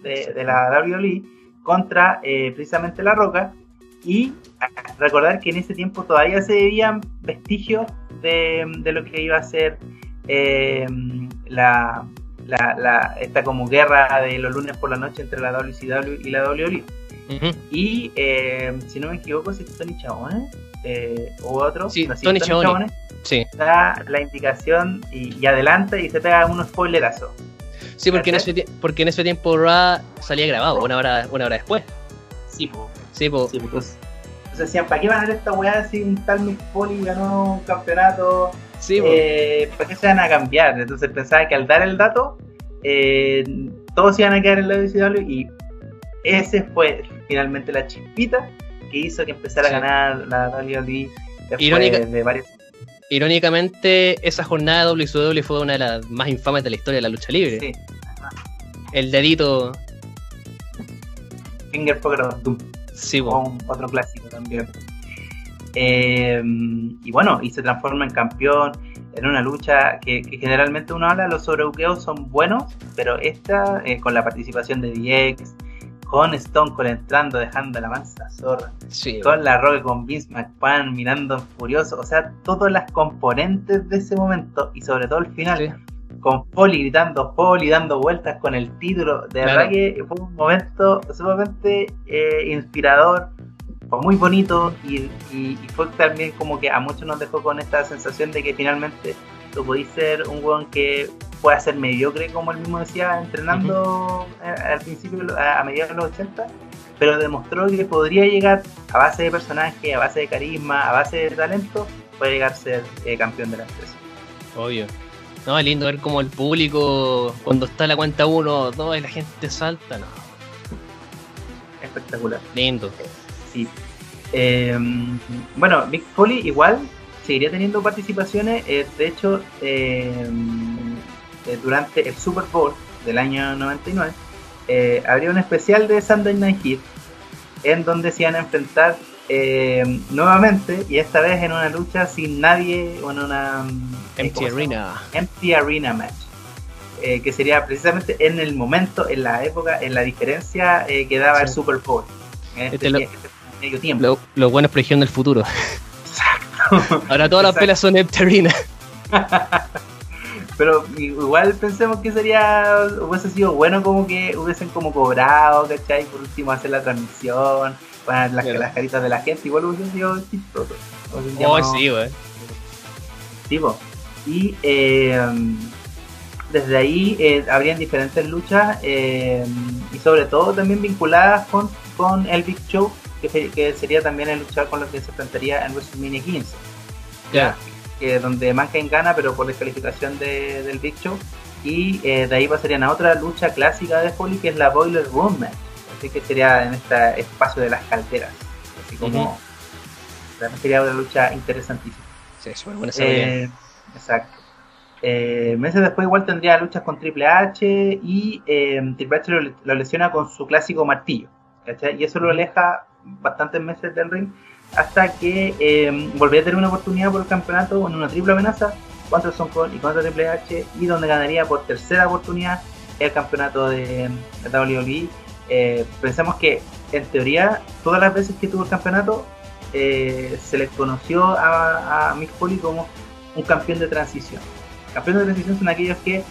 de, la WWE contra eh, precisamente La Roca. Y recordar que en ese tiempo todavía se veían vestigios de, lo que iba a ser eh, la, la, esta como guerra de los lunes por la noche entre la WCW y la WWE. Y eh, si no me equivoco, si es Tony Chabone eh, o otro. Sí, Tony, Chabone. Sí. Da la indicación y, adelanta y se pega unos spoilerazos. Sí, porque en, ese, porque en ese tiempo Raw salía grabado una hora, una hora después. Sí, po. Sí, po. Sí, pues. Entonces decían, ¿para qué van a ver esta weá si un tal Mick Foley ganó un campeonato? Sí, eh, ¿Para qué se van a cambiar? Entonces pensaba que al dar el dato, eh, todos iban a quedar en la WCW y ese fue finalmente la chispita que hizo que empezara a ganar la WWE después de varios Irónicamente, esa jornada de WCW fue una de las más infames de la historia de la lucha libre. Sí. El dedito. Finger Poker of Doom. Sí, otro clásico también. Eh, y bueno, y se transforma en campeón en una lucha que, generalmente uno habla, los sobrebuqueos son buenos, pero esta, eh, con la participación de DX, con Stone Cold entrando, dejando la mansa zorra, Sí, con la Roque con Vince McMahon mirando furioso, o sea, todas las componentes de ese momento y sobre todo el final, sí. con Poli gritando Poli, dando vueltas con el título, de Claro. verdad que fue un momento sumamente eh, inspirador, fue muy bonito y, y- y fue también como que a muchos nos dejó con esta sensación de que finalmente tú podís ser un weón que pueda ser mediocre, como él mismo decía, entrenando al principio, a, a mediados de los 80, pero demostró que podría llegar a base de personaje, a base de carisma, a base de talento, puede llegar a ser eh, campeón de la empresa. Obvio. No, es lindo ver como el público, cuando está la cuenta 1, 2 y la gente salta. No, Espectacular. lindo. Sí. Eh, bueno, Mick Foley igual seguiría teniendo participaciones. eh, de hecho, eh, eh, durante el Super Bowl del año 99, eh, habría un especial de Sunday Night Heat en donde se iban a enfrentar eh, nuevamente y esta vez en una lucha sin nadie o en una mm, Empty. Arena. Empty Arena Match. eh, que sería precisamente en el momento, en la época, en la diferencia eh, que daba el. Super Bowl. En este, Este lo- este medio tiempo. Lo- Los buenos proyección del futuro. Exacto. Ahora todas las pelas son Empty Arena. Pero igual pensemos que sería, hubiese sido bueno como que hubiesen como cobrado, ¿cachai? Por último hacer la transmisión, poner las, Claro. las caritas de la gente, igual hubiese sido chistoso. Oh, sí, wey. tipo. Y eh, desde ahí eh, habrían diferentes luchas eh, y sobre todo también vinculadas con, con el Big Show, que, sería también el luchador con lo que se enfrentaría en WrestleMania 15. Ya. Que donde Mankind gana, pero por descalificación de, del Big Show. Y eh, de ahí pasarían a otra lucha clásica de Foley, que es la Boiler Room Match. Así que sería en este espacio de las calderas. Así como. También sería una lucha interesantísima. Sí, súper buena. Eh, exacto. Eh, meses después igual tendría luchas con Triple H y eh, Triple H lo, lo lesiona con su clásico martillo. ¿cachai? Y eso lo aleja bastantes meses del ring hasta que eh, volvería a tener una oportunidad por el campeonato en una triple amenaza contra Stone Cold y contra Triple H y donde ganaría por tercera oportunidad el campeonato de, de WWE. Eh, pensamos que en teoría todas las veces que tuvo el campeonato eh, se le conoció a, a Mick como un campeón de transición. Campeones de transición son aquellos que,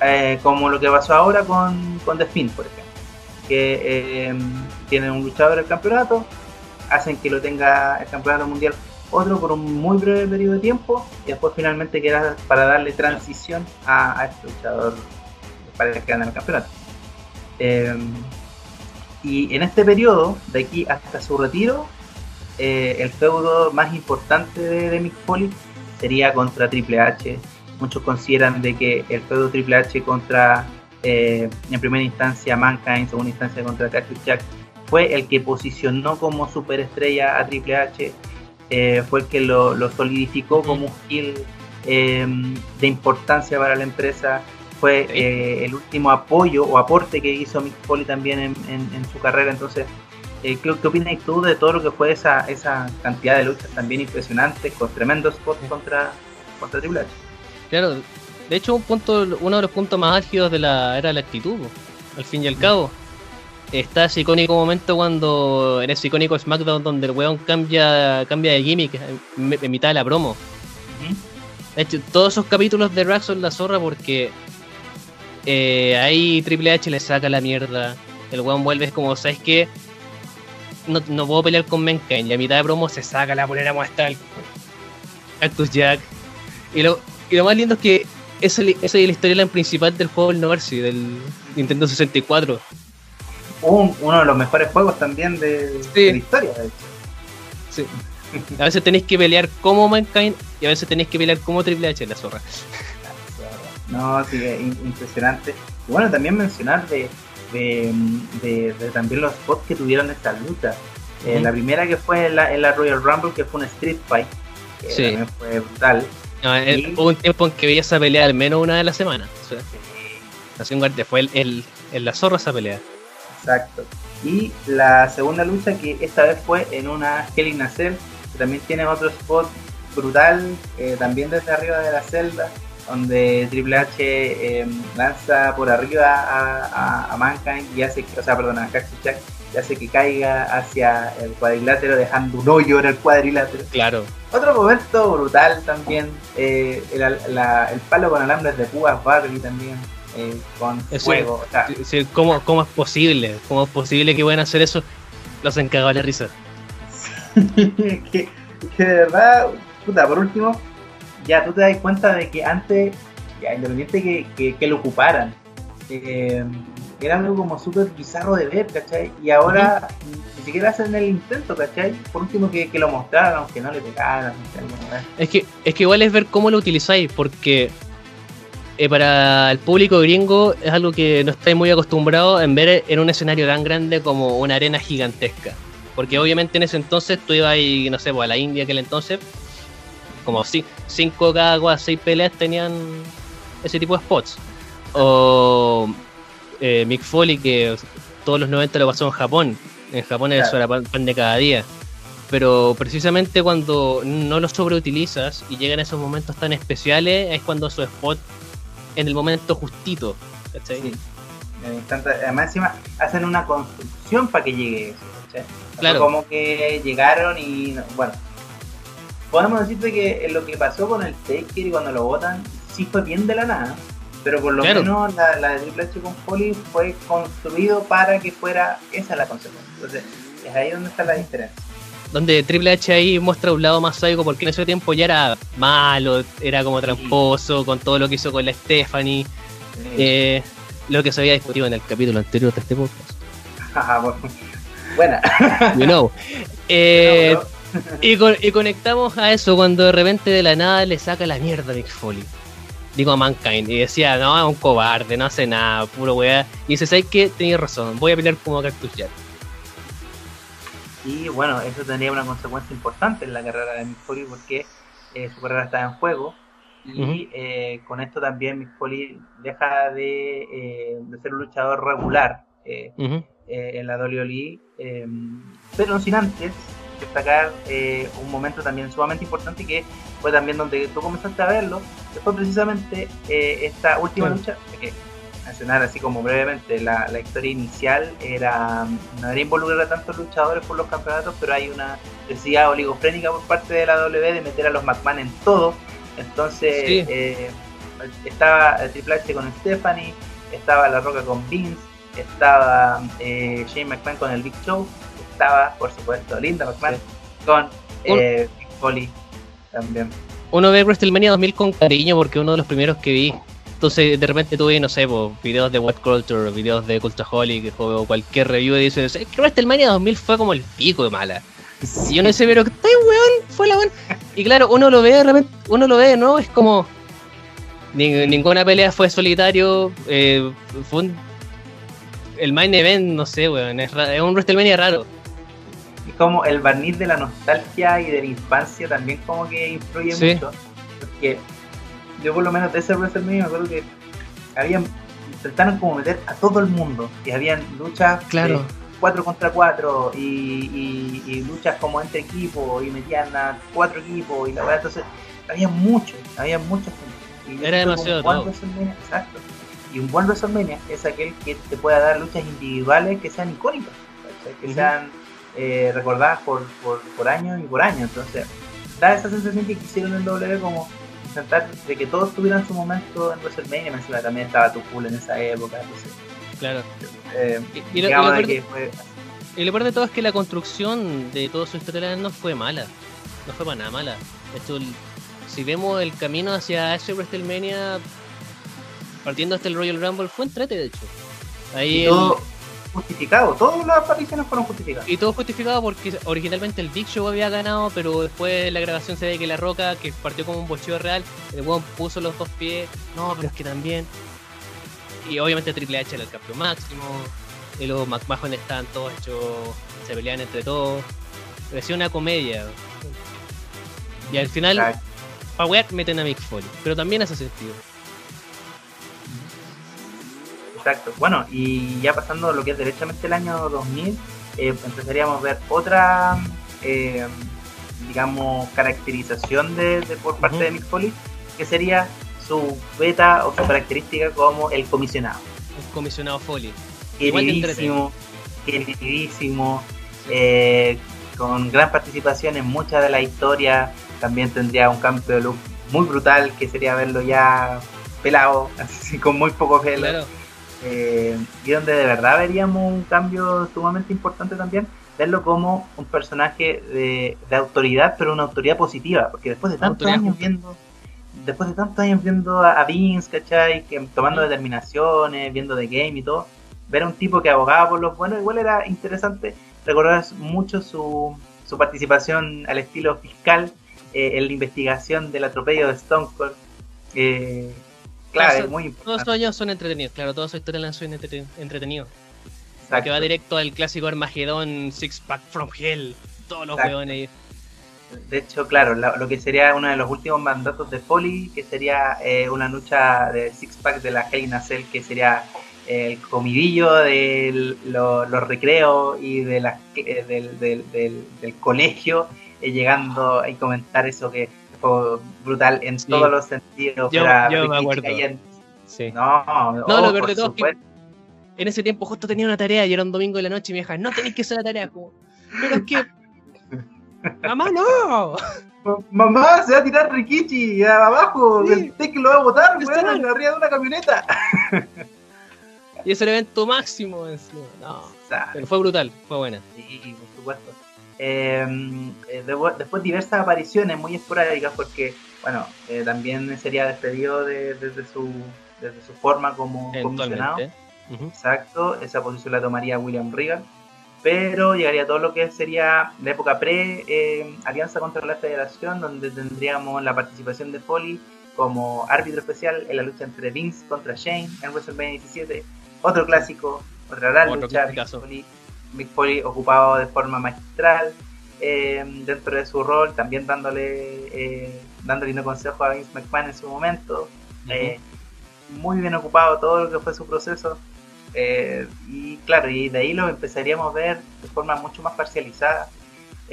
eh, como lo que pasó ahora con, con The por ejemplo, que tienen un luchador del campeonato, hacen que lo tenga el campeonato mundial otro por un muy breve periodo de tiempo y después finalmente queda para darle transición a, este luchador para que gana el campeonato. Eh, y en este periodo, de aquí hasta su retiro, eh, el feudo más importante de, de Mick Foley sería contra Triple H. Muchos consideran de que el feudo Triple H contra, eh, en primera instancia, Mankind, en segunda instancia contra Cactus Jack, fue el que posicionó como superestrella a Triple H, eh, fue el que lo, lo solidificó como un heel eh, de importancia para la empresa, fue eh, el último apoyo o aporte que hizo Mick Foley también en, en- en su carrera, entonces eh, ¿qué, opinas tú de todo lo que fue esa, esa cantidad de luchas también impresionantes con tremendos spots contra, contra Triple H? Claro, de hecho un punto, uno de los puntos más álgidos de la era la actitud, al fin y al cabo. Está ese icónico momento cuando en ese icónico SmackDown donde el weón cambia, cambia de gimmick en, en mitad de la promo. De hecho, todos esos capítulos de Rack son la zorra porque eh, ahí Triple H le saca la mierda. El weón vuelve es como, ¿sabes qué? No, no puedo pelear con Mankind. Y a mitad de promo se saca la polera muestra el Cactus Jack. Y lo, y lo más lindo es que esa esa es la historia principal del juego del No Mercy, del Nintendo 64. Un- uno de los mejores juegos también de, Sí. de la historia, de hecho. Sí. A veces tenéis que pelear como Mankind y a veces tenéis que pelear como Triple H, la zorra. No, sí, es impresionante. Y bueno, también mencionar de, de, de- de también los spots que tuvieron estas luchas. Eh, Ujú. La primera que fue en la, en la Royal Rumble, que fue un Street Fight, que Sí. también fue brutal. No, eh, Y- Hubo un tiempo en que veía esa pelea al menos una a la semana. O sea, Guardia fue el, el, el- la zorra esa pelea. Exacto. Y la segunda lucha que esta vez fue en una Hell Cell, que también tiene otro spot brutal, eh, también desde arriba de la celda, donde Triple H em, lanza por arriba a, a, Mankind y hace, o sea, perdón, a Cactus Jack y hace que caiga hacia el cuadrilátero dejando un hoyo en el cuadrilátero. Claro. Otro momento brutal también, eh, el, el, palo con alambres de púas Barry también. Eh, con fuego. ¿cómo, ¿cómo, es posible? ¿Cómo es posible que puedan hacer eso? Los encagó la risa. que, que de verdad, puta, por último, ya tú te das cuenta de que antes, ya independiente que, que, lo ocuparan, eh, era algo como súper bizarro de ver, ¿cachai? Y ahora ni siquiera hacen el intento, ¿cachai? Por último que, lo mostraran, aunque no le pegaran. Es que, es que igual es ver cómo lo utilizáis, porque eh, para el público gringo es algo que no estáis muy acostumbrado en ver en un escenario tan grande como una arena gigantesca. Porque obviamente en ese entonces tú ibas, y, no sé, pues, a la India aquel entonces, como cinco cada seis peleas tenían ese tipo de spots. O eh, Mick Foley, que todos los 90 lo pasó en Japón. En Japón eso era pan de cada día. Pero precisamente cuando no lo sobreutilizas y llegan esos momentos tan especiales, es cuando su spot en el momento justito. Sí. Además, encima hacen una construcción para que llegue eso. Claro. Como que llegaron y. Bueno, podemos decirte que lo que pasó con el Taker y cuando lo votan, sí fue bien de la nada. Pero por lo menos la, la, de Triple H con Foley fue construido para que fuera esa la consecuencia. Entonces, es ahí donde está la diferencia. Donde Triple H ahí muestra un lado más sádico porque en ese tiempo ya era malo, era como tramposo, con todo lo que hizo con la Stephanie. Eh, lo que se había discutido en el capítulo anterior de este podcast. Buena. You know. Eh, y, y, conectamos a eso cuando de repente de la nada le saca la mierda a Mick Foley digo a Mankind, y decía, no, es un cobarde, no hace nada, puro weá. Y dice, ¿sabes qué? Tenías razón, voy a pelear como Cactus Jack. Y bueno, eso tendría una consecuencia importante en la carrera de Mick Foley porque eh, su carrera está en juego. Y eh, con esto también Foley deja de, eh, de ser un luchador regular en la WWE, pero no sin antes destacar un momento también sumamente importante que fue también donde tú comenzaste a verlo, que fue precisamente esta última lucha, mencionar así como brevemente, la, la, historia inicial era no era involucrar a tantos luchadores por los campeonatos, pero hay una necesidad oligofrénica por parte de la W de meter a los McMahon en todo. Entonces eh, estaba Triple H con Stephanie, estaba La Roca con Vince, estaba Shane McMahon con el Big Show estaba, por supuesto, Linda McMahon con eh, Foley también. Uno ve WrestleMania 2000 con cariño porque uno de los primeros que vi. Entonces, de repente tuve, no sé, videos de What Culture, videos de Cultaholic o cualquier review y dices, que WrestleMania 2000 fue como el pico de mala. Y uno dice, pero ¿qué weón? Fue la weón. Y claro, uno lo ve de repente, uno lo ve, ¿no? Es como. ninguna pelea fue solitario. Eh, fue un, el main event, no sé, weón. Es, es un WrestleMania raro como el barniz de la nostalgia y de la infancia también como que influye mucho. Porque yo por lo menos de ese WrestleMania me acuerdo que habían intentaron como meter a todo el mundo y habían luchas claro. de 4 contra 4 y, luchas como entre equipos y metían a cuatro equipos y la verdad entonces había mucho, había muchos Era demasiado todo. exacto. Y un buen WrestleMania es aquel que te pueda dar luchas individuales que sean icónicas, que sean eh, recordadas por, por, por años y por años. Entonces, da esa sensación que quisieron en W como de que todos tuvieran su momento en WrestleMania. Encima también estaba tu cool en esa época. claro. Eh, y, lo, peor de todo es que la construcción de todo su historia no fue mala. No fue para nada mala. Esto, si vemos el camino hacia ese WrestleMania, partiendo hasta el Royal Rumble, fue entrete de hecho. Ahí justificado, todas las apariciones fueron justificadas. Y todo justificado porque originalmente el Big Show había ganado, pero después la grabación se ve que La Roca, que partió como un bocheo real, el weón puso los dos pies, no, pero es que también. Y obviamente Triple H era el campeón máximo, y los McMahon estaban todos hechos, se peleaban entre todos. Parecía una comedia. Y al final, para meten a Mick Foley, pero también hace sentido. Exacto. Bueno, y ya pasando lo que es derechamente el año 2000, eh, empezaríamos a ver otra, eh, digamos, caracterización de, por parte de Mick Foley, que sería su beta o su característica como el comisionado. Un comisionado Foley. Queridísimo, queridísimo, eh, con gran participación en muchas de las historias. También tendría un cambio de look muy brutal, que sería verlo ya pelado, así con muy poco pelo. Eh, y donde de verdad veríamos un cambio sumamente importante también, verlo como un personaje de, autoridad, pero una autoridad positiva, porque después de tantos años viendo después de tantos años viendo a, Vince, ¿cachai? Que, tomando determinaciones, viendo The Game y todo, ver a un tipo que abogaba por los buenos, igual era interesante recordar mucho su, su participación al estilo fiscal eh, en la investigación del atropello de Stone Cold. Eh, claro, es muy importante. Todos sus años son entretenidos, claro, todas sus historias son entretenidos. Que va directo al clásico Armagedón, Six Pack from Hell, todos los weones. De hecho, claro, lo, que sería uno de los últimos mandatos de Foley, que sería eh, una lucha de Six Pack de la Hell in a Cell, que sería el comidillo de los recreos y de la, del, del, del, colegio, eh, llegando a comentar eso que fue brutal en todos los sentidos. Yo, me acuerdo. Sí. No, no lo peor de todo en ese tiempo justo tenía una tarea y era un domingo de la noche y me dijo, no tenéis que hacer la tarea. Como, Pero es que... ¡Mamá, no! Mamá, se va a tirar Rikichi abajo, sí. el que lo va a botar, weón, arriba de una camioneta. y es el evento máximo No, pero fue brutal, fue buena. Sí, por supuesto. Em, eh, después diversas apariciones muy esporádicas porque, bueno, eh, también sería despedido de, desde, su, desde su forma como comisionado. Exacto, esa posición la tomaría William Regal. Pero llegaría todo lo que sería la época pre-Alianza contra la Federación, donde tendríamos la participación de Foley como árbitro especial en la lucha entre Vince contra Shane en WrestleMania 17. Otro clásico, otra gran lucha. Mick Foley, ocupado de forma magistral eh, dentro de su rol, también dándole, eh, dándole un consejo a Vince McMahon en su momento. Eh, muy bien ocupado todo lo que fue su proceso. Eh, y claro, y de ahí lo empezaríamos a ver de forma mucho más parcializada.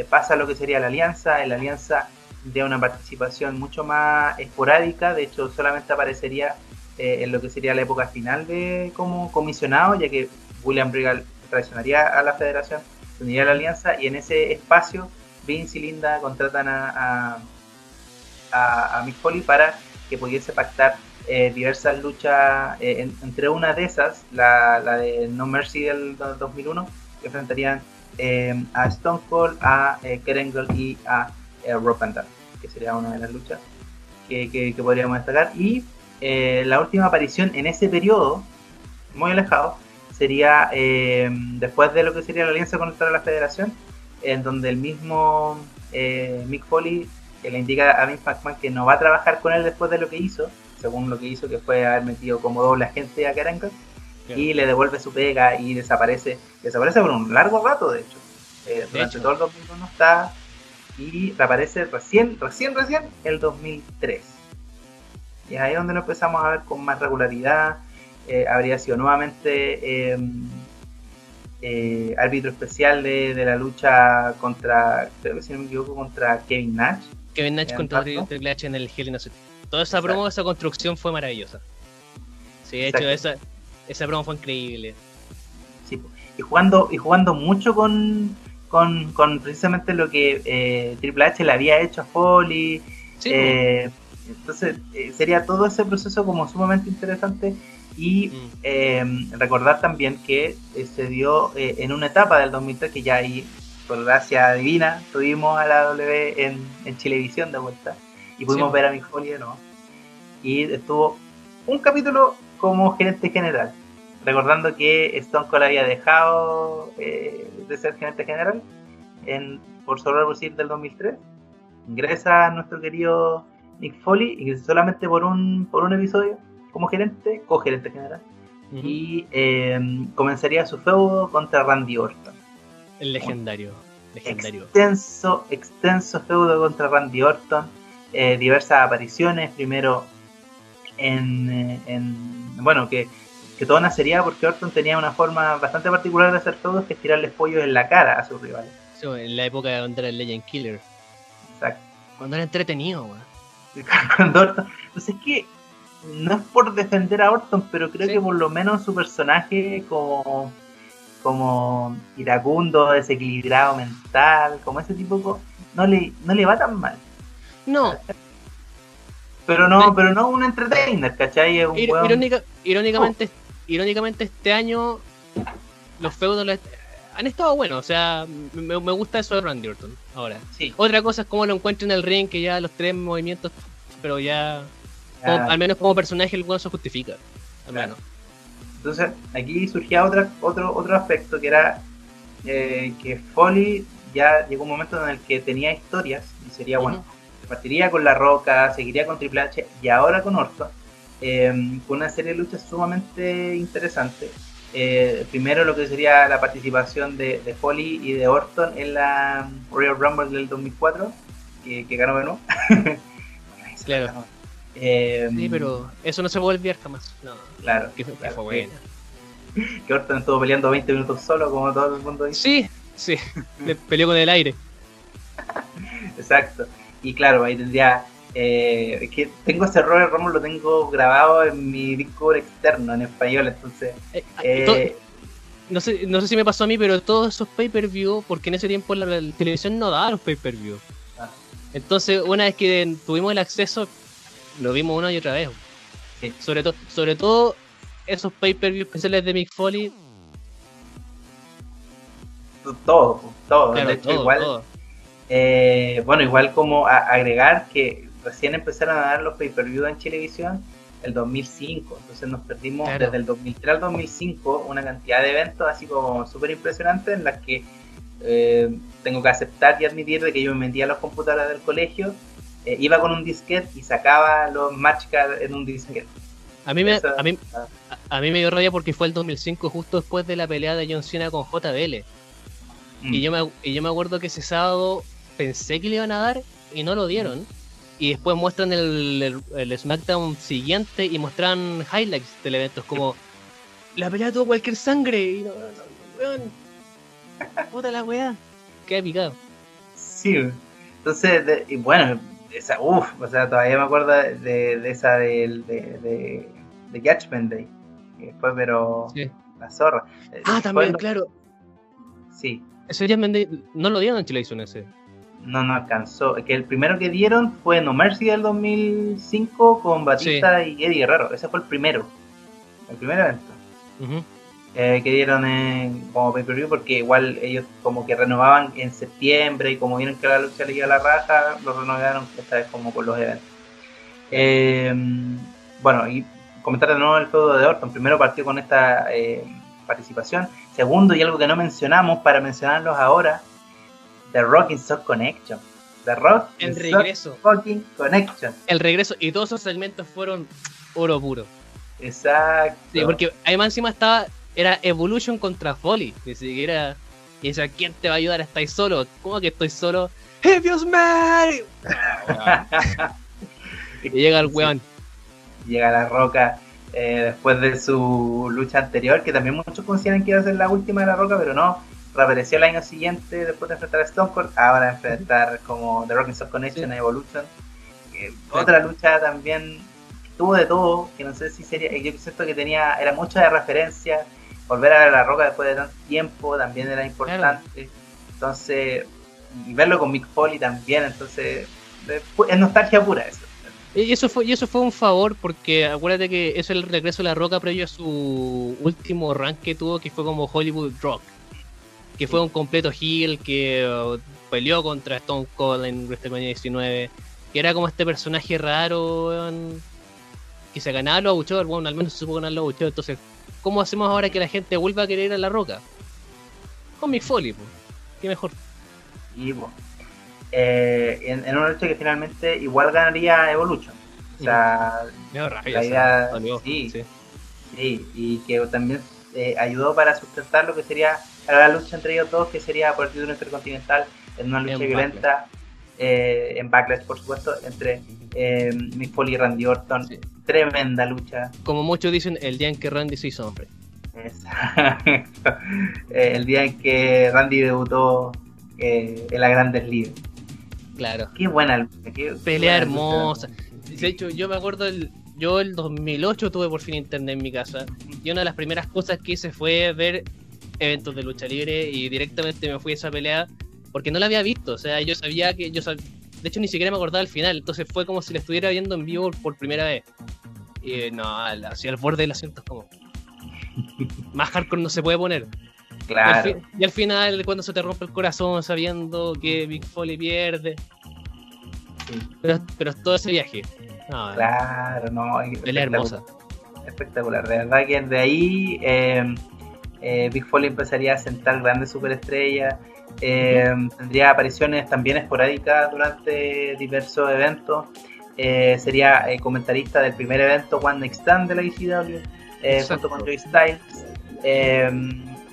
Pasa lo que sería la alianza, la alianza de una participación mucho más esporádica, de hecho solamente aparecería eh, en lo que sería la época final de como comisionado, ya que William Regal traicionaría a la federación, tendría la alianza y en ese espacio Vince y Linda contratan a, a, a Mick Foley para que pudiese pactar eh, diversas luchas, eh, entre una de esas, la, la, de No Mercy del 2001, que enfrentarían eh, a Stone Cold, a Kerengle y a Rob Van que sería una de las luchas que, que, podríamos destacar. Y la última aparición en ese periodo, muy alejado, sería después de lo que sería la alianza contra la federación, en donde el mismo Mick Foley le indica a Vince McMahon que no va a trabajar con él después de lo que hizo, según lo que hizo, que fue haber metido como doble agente a Karanka, y le devuelve su pega y desaparece, desaparece por un largo rato, de hecho. Eh, durante todo el 2001 está y reaparece recién, recién, recién el 2003. Y ahí es donde lo empezamos a ver con más regularidad. Eh, habría sido nuevamente em, eh, árbitro especial de, de, la lucha contra, creo que si no me equivoco, contra Kevin Nash. Kevin Nash contra Triple H en el Hell in a Toda esa promo, esa construcción fue maravillosa. Sí, de hecho, esa, esa promo fue increíble. Sí, y jugando, y jugando mucho con, con, con precisamente lo que eh, Triple H le había hecho a Foley. Eh, entonces, eh, sería todo ese proceso como sumamente interesante. Y mm. recordar también que se dio en una etapa del 2003 que ya ahí, por gracia divina, tuvimos a la W en, en Chilevisión de vuelta y pudimos ver a Mick Foley ¿no? Y estuvo un capítulo como gerente general, recordando que Stone Cold había dejado eh, de ser gerente general en, por sobre el del 2003. Ingresa nuestro querido Nick Foley, y solamente por un, por un episodio como gerente, co-gerente general. Y em, comenzaría su feudo contra Randy Orton. El legendario. legendario. Extenso, extenso feudo contra Randy Orton eh, diversas apariciones, primero en, eh, en bueno, que, que, todo nacería porque Orton tenía una forma bastante particular de hacer todo, que es tirarle pollos en la cara a sus rivales. en la época de donde era el Legend Killer. Exacto. Cuando era entretenido, Cuando Orton, pues es que no es por defender a Orton, pero creo que por lo menos su personaje como como iracundo, desequilibrado mental, como ese tipo, no le, no le va tan mal. No. Pero no, pero no un entertainer, ¿cachai? un irónicamente, irónicamente este año los feudos han estado buenos, o sea, me, gusta eso de Randy Orton ahora. Sí. Otra cosa es cómo lo encuentro en el ring, que ya los tres movimientos, pero ya, al menos como personaje el se justifica, al menos. Entonces, aquí surgía otra, otro, otro aspecto que era eh, que Foley ya llegó un momento en el que tenía historias y sería, bueno, partiría con La Roca, seguiría con Triple H y ahora con Orton, eh, con una serie de luchas sumamente interesantes. Eh, primero lo que sería la participación de, de, Foley y de Orton en la Royal Rumble del 2004, que, que ganó Benoit. claro. Eh, sí, pero eso no se a olvidar jamás. No, claro. Que, fue bueno. Que Orton estuvo peleando 20 minutos solo, como todo el mundo dice. Sí, sí. Le peleó con el aire. Exacto. Y claro, ahí tendría. Eh, es que tengo ese Royal Rumble, lo tengo grabado en mi disco externo en español, entonces. Eh, eh no sé, no sé si me pasó a mí, pero todos esos pay-per-view, porque en ese tiempo la, televisión no daba los pay-per-view. Ah. Entonces, una vez que tuvimos el acceso, lo vimos una y otra vez. Sobre, todo sobre todo esos pay-per-view especiales de Mick Foley. Todo, todo. de hecho, igual. Eh, bueno, igual como agregar que recién empezaron a dar los pay-per-view en televisión el 2005. Entonces nos perdimos desde el 2003 al 2005 una cantidad de eventos así como súper impresionantes en las que eh, tengo que aceptar y admitir de que yo me metía a los computadores del colegio eh, iba con un disquete y sacaba los match en un disquete. A mí, me, a, mí, a, mí me dio rabia porque fue el 2005, justo después de la pelea de John Cena con JBL. Y, mm. yo me, y yo me acuerdo que ese sábado pensé que le iban a dar y no lo dieron. Y después muestran el, el, SmackDown siguiente y muestran highlights del evento. Es como, la pelea tuvo cualquier sangre. Y no, Puta la weá. Qué picado. Sí, entonces, y bueno, esa, uff, o sea, todavía me acuerdo de, esa de, de, de, Judgment Day. después, pero la zorra. Ah, también, claro. Sí. Ese Judgment Day no lo dieron en Chilevisión ese. No, no alcanzó. Que el primero que dieron fue No Mercy del 2005 con Batista y Eddie Guerrero. Ese fue el primero. El primer evento. Eh, que dieron en, como pay per view porque igual ellos como que renovaban en septiembre y como vieron que la lucha le iba a la raja, lo renovaron esta vez como con los eventos. Eh, bueno, y comentar de nuevo el feudo de Orton. Primero partió con esta eh, participación. Segundo, y algo que no mencionamos para mencionarlos ahora, The Rock in Sock Connection. The Rock el regreso. Fucking Connection. El regreso. Y todos esos segmentos fueron oro puro. Exacto. Sí, porque además encima estaba era Evolution contra Foley. Ni siquiera. Y decía, ¿quién te va a ayudar? ¿Estáis solo? ¿Cómo que estoy solo? ¡If you y llega el weón. Llega la roca eh, después de su lucha anterior, que también muchos consideran que iba a ser la última de la roca, pero no. Reapareció el año siguiente después de enfrentar a Stone Cold. Ahora enfrentar como The Rock and Connection Evolution. Otra lucha también tuvo de todo, que no sé si sería, yo siento que tenía, era mucha de referencia, volver a la roca después de tanto tiempo también era importante. Entonces, y verlo con Mick Foley también, entonces, es nostalgia pura eso. Y eso fue, y eso fue un favor porque acuérdate que eso es el regreso de la roca previo a su último rank que tuvo, que fue como Hollywood Rock. Que fue un completo heel que uh, peleó contra Stone Cold en WrestleMania 19. Que era como este personaje raro, que se ganaba los abucheos, bueno, al menos se supo ganar los abucheos. Entonces, ¿Cómo hacemos ahora que la gente vuelva a querer ir a la roca? Con Foley, pues. Qué mejor. Y bueno, eh, en, en, una lucha que finalmente igual ganaría Evolution. O sea, la idea, sí, sí, y que también eh, ayudó para sustentar lo que sería la lucha entre ellos dos, que sería por el título intercontinental en una lucha violenta eh, en Backlash, por supuesto, entre eh, Mick Foley y Randy Orton. Tremenda lucha. Como muchos dicen, el día en que Randy se hizo hombre. Exacto. Eh, el día en que Randy debutó eh, en la Grandes Ligas. Claro. Qué buena lucha. Pelea hermosa. De hecho, yo me acuerdo, el, yo el 2008 tuve por fin internet en mi casa y una de las primeras cosas que hice fue ver eventos de lucha libre y directamente me fui a esa pelea porque no la había visto, o sea, yo sabía que yo de hecho ni siquiera me acordaba al final, entonces fue como si la estuviera viendo en vivo por primera vez. Y no, hacia el borde del asiento es como más hardcore no se puede poner. Claro. Y al, final, cuando se te rompe el corazón sabiendo que Big Foley pierde. Pero, pero todo ese viaje. claro, no. Pelea hermosa. Espectacular. De verdad que de ahí eh, eh, Big Foley empezaría a sentar grandes superestrellas. Eh, tendría apariciones también esporádicas durante diversos eventos. sería comentarista del primer evento One Next Stand de la ECW, junto con Joey Styles.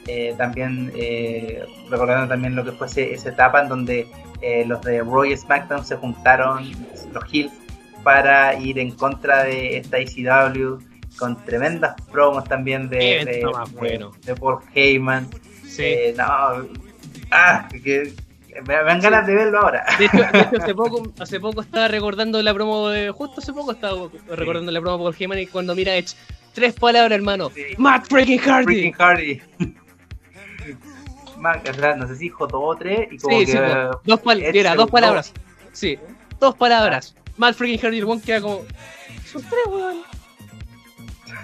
Eh, también eh, recordando también lo que fue esa etapa en donde eh, los de Roy SmackDown se juntaron, los Hills, para ir en contra de esta ICW, con tremendas promos también de, de, Paul Heyman. no, ah, que, me, dan ganas de verlo ahora. De hecho, hace, poco, hace poco estaba recordando la promo de. Justo hace poco estaba recordando la promo Paul Heyman y cuando mira Edge. Tres palabras, hermano. Matt freaking Hardy. Freaking Hardy no sé si dijo dos o tres, y como que. dos, dos palabras. Sí, dos palabras. Mal freaking Hardy One queda como. Son tres, weón.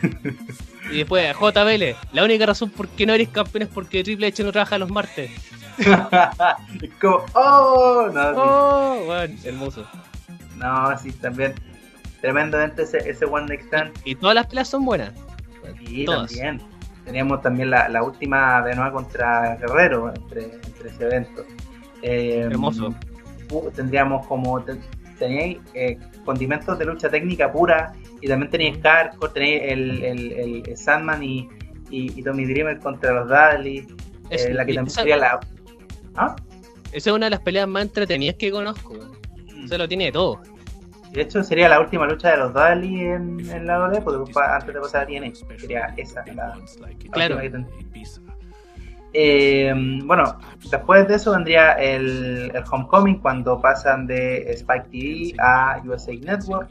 y después, JBL, la única razón por qué no eres campeón es porque Triple H no trabaja los martes. como, oh, no, oh, hermoso. No, sí, también. Tremendamente ese, ese One Next Stand. Y todas las peleas son buenas. Sí, también teníamos también la, la última de nuevo contra Guerrero entre, entre ese evento. Eh, Hermoso. Tendríamos como teníais eh, condimentos de lucha técnica pura y también teníais Hardcore, teníais el, el, el, Sandman y, y, Tommy Dreamer contra los Dudley, eh, la que también sería la... ¿Ah? Esa es una de las peleas más entretenidas que conozco. Mm. Se lo tiene todo. De hecho, sería la última lucha de los Dali en, en la OD, porque antes de pasar a TNA. Sería esa la, claro. Eh, bueno, después de eso vendría el, Homecoming cuando pasan de Spike TV a USA Network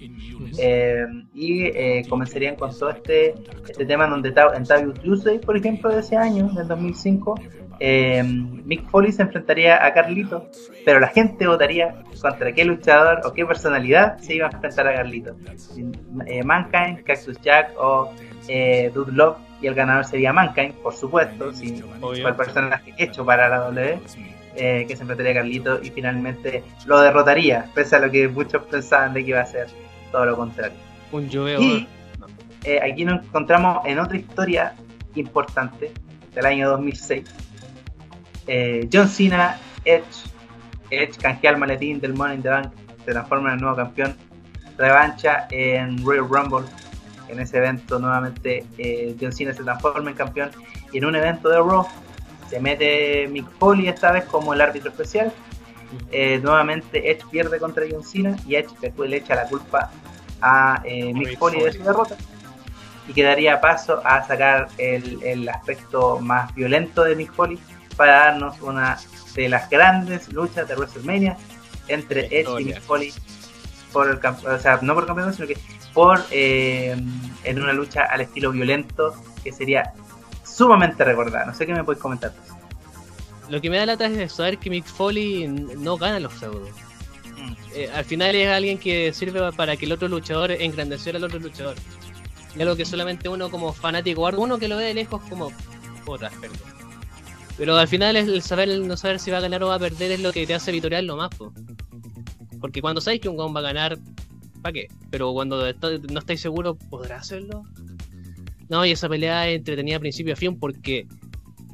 eh, y eh, comenzarían con todo este, este tema donde en Tabu Tuesday, por ejemplo, de ese año, del 2005, eh, Mick Foley se enfrentaría a Carlito, pero la gente votaría contra qué luchador o qué personalidad se iba a enfrentar a Carlito. Mankind, Cactus Jack o Dude Love, y el ganador sería Mankind, por supuesto, si fue el personaje hecho para la W, eh, que se enfrentaría a Carlito y finalmente lo derrotaría, pese a lo que muchos pensaban de que iba a ser todo lo contrario. Un. Y aquí nos encontramos en otra historia importante del año 2006 eh, John Cena, Edge, Edge canjea el maletín del Money in the Bank, se transforma en el nuevo campeón, revancha en Royal Rumble. En ese evento nuevamente eh, John Cena se transforma en campeón y en un evento de Raw se mete Mick Foley esta vez como el árbitro especial. Eh, nuevamente Edge pierde contra John Cena y Edge después le echa la culpa a Mick Foley de su derrota y quedaría paso a sacar el, el aspecto más violento de Mick Foley para darnos una de las grandes luchas de WrestleMania entre Edge y Mick Foley por el o sea, no por campeonato, sino que por eh, en una lucha al estilo violento que sería sumamente recordada. No sé qué me puedes comentar. Lo que me da lata es saber que Mick Foley no gana los feudos. Mm. Eh, al final es alguien que sirve para que el otro luchador engrandeciera al otro luchador. Y algo que solamente uno como fanático, uno que lo ve de lejos como otra, perdón. Pero al final el saber el no saber si va a ganar o va a perder es lo que te hace vitoriar lo más. Porque cuando sabes que un Gon va a ganar, ¿para qué? Pero cuando no estáis seguros, ¿podrá hacerlo? No, y esa pelea es entretenida a principio a fin porque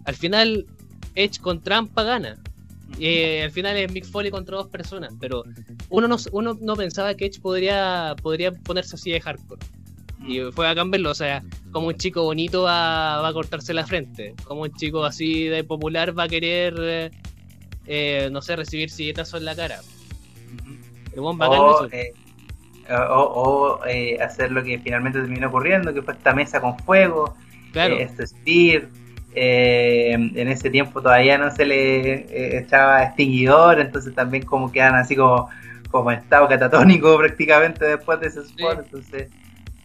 al final Edge con trampa gana. Y eh, al final es Mick Foley contra dos personas, pero uno no, uno no pensaba que Edge podría, podría ponerse así de hardcore. Y fue a verlo, o sea, como un chico bonito va, a cortarse la frente, como un chico así de popular va a querer, eh, eh, no sé, recibir silletazos en la cara. O, eh, o, hacer lo que finalmente terminó ocurriendo, que fue esta mesa con fuego, este Spear. en ese tiempo todavía no se le echaba extinguidor, entonces también como quedan así como, como en estado catatónico prácticamente después de ese sport, entonces